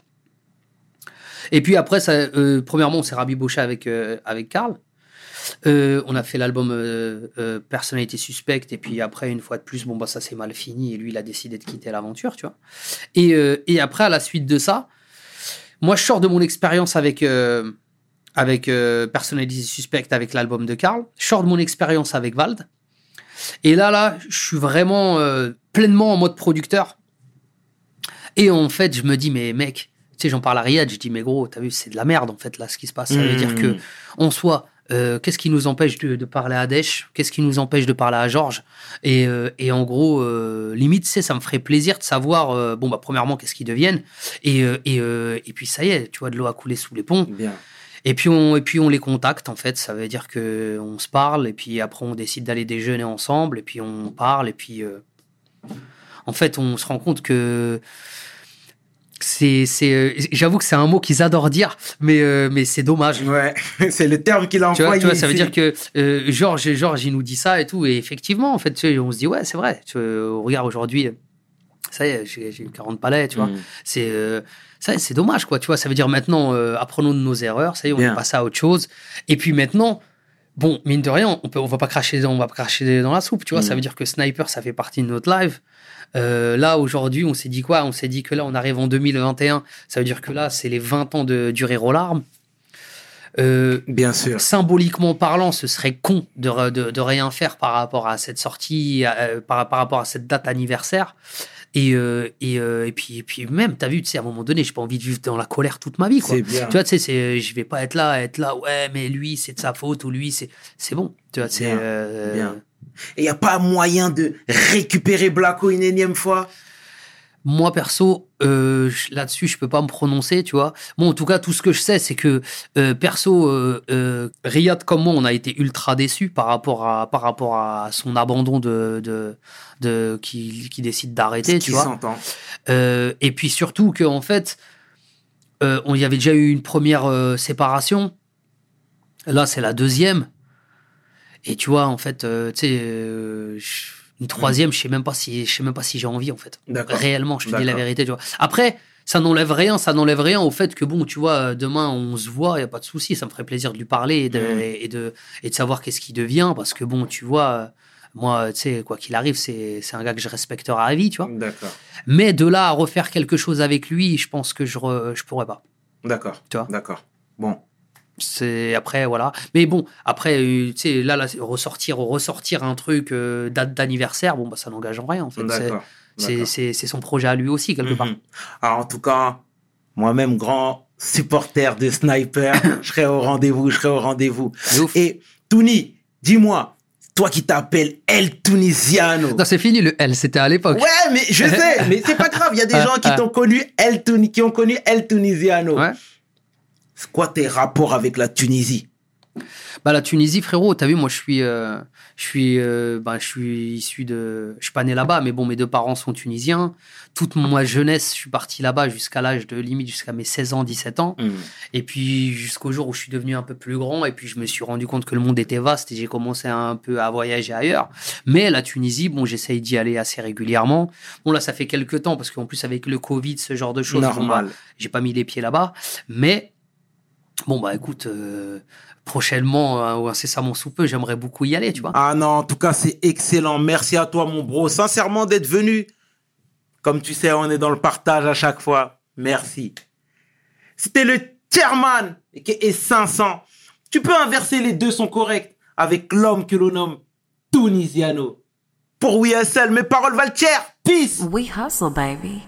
Et puis après, euh, premièrement, on s'est rabiboché avec, euh, avec Karl. On a fait l'album Personnalité Suspecte et puis après une fois de plus bon bah ça c'est mal fini et lui il a décidé de quitter l'aventure tu vois et, et après à la suite de ça moi je sors de mon expérience avec euh, avec euh, Personnalité Suspecte avec l'album de Karl. Je sors de mon expérience avec Vald. Et là là je suis vraiment euh, pleinement en mode producteur. Et en fait je me dis mais mec tu sais j'en parle à Riyad. Je dis mais gros t'as vu c'est de la merde en fait là ce qui se passe. Ça veut Mmh. dire que en soi, euh, qu'est-ce qui nous empêche de, de parler à Desch Qu'est-ce qui nous empêche de parler à Georges? Et, euh, et en gros, euh, limite, c'est ça me ferait plaisir de savoir, bon, bah, premièrement, qu'est-ce qu'ils deviennent? Et, et, et puis, ça y est, tu vois, de l'eau a coulé sous les ponts. Bien. Et puis, on, et puis, on les contacte, en fait. Ça veut dire que on se parle. Et puis, après, on décide d'aller déjeuner ensemble. Et puis, on parle. Et puis, en fait, on se rend compte que c'est, c'est, euh, j'avoue que c'est un mot qu'ils adorent dire, mais, euh, mais c'est dommage. Ouais, *laughs* c'est le terme qu'il a Tu vois, employé. tu vois, ça veut dire que euh, Georges, Georges, il nous dit ça et tout. Et effectivement, en fait, tu sais, on se dit, ouais, c'est vrai. Tu vois, regarde, aujourd'hui, ça y est, j'ai j'ai eu 40 palais, tu vois. Mm. C'est euh, ça, c'est dommage, quoi. Tu vois, ça veut dire maintenant, euh, apprenons de nos erreurs. Ça y est, on Bien. est passé à autre chose. Et puis maintenant, bon, mine de rien, on peut, on va pas cracher, on va pas cracher dans la soupe. Tu vois, Mm. ça veut dire que Sniper, ça fait partie de notre live. Euh, là, aujourd'hui, on s'est dit quoi? On s'est dit que là, on arrive en 2021. Ça veut dire que là, c'est les 20 ans de, du Rire aux larmes. Euh, Bien sûr. symboliquement parlant, ce serait con de, de, de rien faire par rapport à cette sortie, euh, par, par rapport à cette date anniversaire. Et, euh, et, et, puis, et puis même, t'as vu, tu sais, à un moment donné, j'ai pas envie de vivre dans la colère toute ma vie. Quoi. Bien. Tu vois, tu sais, je vais pas être là, être là, ouais, mais lui, c'est de sa faute, ou lui, c'est, c'est bon. Tu vois, c'est, Bien, bien. Et y a pas moyen de récupérer Blacko une énième fois Moi, perso, euh, je- là-dessus, je peux pas me prononcer, tu vois. Bon, en tout cas, tout ce que je sais, c'est que, euh, perso, euh, Riyad comme moi, on a été ultra déçus par rapport à, par rapport à son abandon de, de, de qui, qui décide d'arrêter, tu vois. et puis surtout que en fait, on y avait déjà eu une première séparation. Là, c'est la deuxième. Et tu vois, en fait, euh, tu sais, euh, une troisième, je sais même pas si, je sais même pas si j'ai envie, en fait. Réellement, je te dis la vérité, tu vois. Après, ça n'enlève rien, ça n'enlève rien au fait que bon, tu vois, demain on se voit, il y a pas de souci, ça me ferait plaisir de lui parler et de, Mhm. et de, et de savoir qu'est-ce qui devient, parce que bon, tu vois, moi, tu sais, quoi qu'il arrive, c'est, c'est un gars que je respecterai à vie, tu vois. D'accord. Mais de là à refaire quelque chose avec lui, je pense que je, re- je pourrais pas. D'accord. Tu vois. D'accord. Bon. C'est après voilà. Mais bon, après euh, tu sais là, là ressortir ressortir un truc euh, date d'anniversaire, bon bah ça n'engage en rien en fait. C'est- son projet à lui aussi quelque part. Mhm. Alors, en tout cas, moi-même, grand supporter de Sniper, *coughs* je serai au rendez-vous, je serai au rendez-vous. Et Touni, dis-moi, toi qui t'appelles El Tunisiano. Non, c'est fini le L, c'était à l'époque. Ouais, mais je sais, mais c'est pas grave. Il y a des *laughs* gens qui t'ont connu El Tuni- qui ont connu El Tunisiano. Ouais. C'est quoi tes rapports avec la Tunisie? Bah la Tunisie, frérot, t'as vu, moi je suis, euh, je suis, euh, bah, je suis issu de, je suis pas né là-bas, mais bon, mes deux parents sont tunisiens. Toute ma jeunesse, je suis parti là-bas jusqu'à l'âge de limite jusqu'à mes 16 ans, 17 ans. Et puis jusqu'au jour où je suis devenu un peu plus grand et puis je me suis rendu compte que le monde était vaste et j'ai commencé un peu à voyager ailleurs. Mais la Tunisie, bon, j'essaye d'y aller assez régulièrement. Bon là, ça fait quelques temps parce qu'en plus avec le Covid, ce genre de choses, bon, bah, j'ai pas mis les pieds là-bas. Mais bon bah écoute, euh, prochainement euh, ou incessamment sous peu, j'aimerais beaucoup y aller, tu vois. Ah non, en tout cas, c'est excellent. Merci à toi, mon bro. Sincèrement, d'être venu. Comme tu sais, on est dans le partage à chaque fois. Merci. C'était le chairman et 500. Tu peux inverser les deux sont corrects avec l'homme que l'on nomme Tunisiano. Pour WSL, mes paroles valent cher. Peace. We hustle, baby.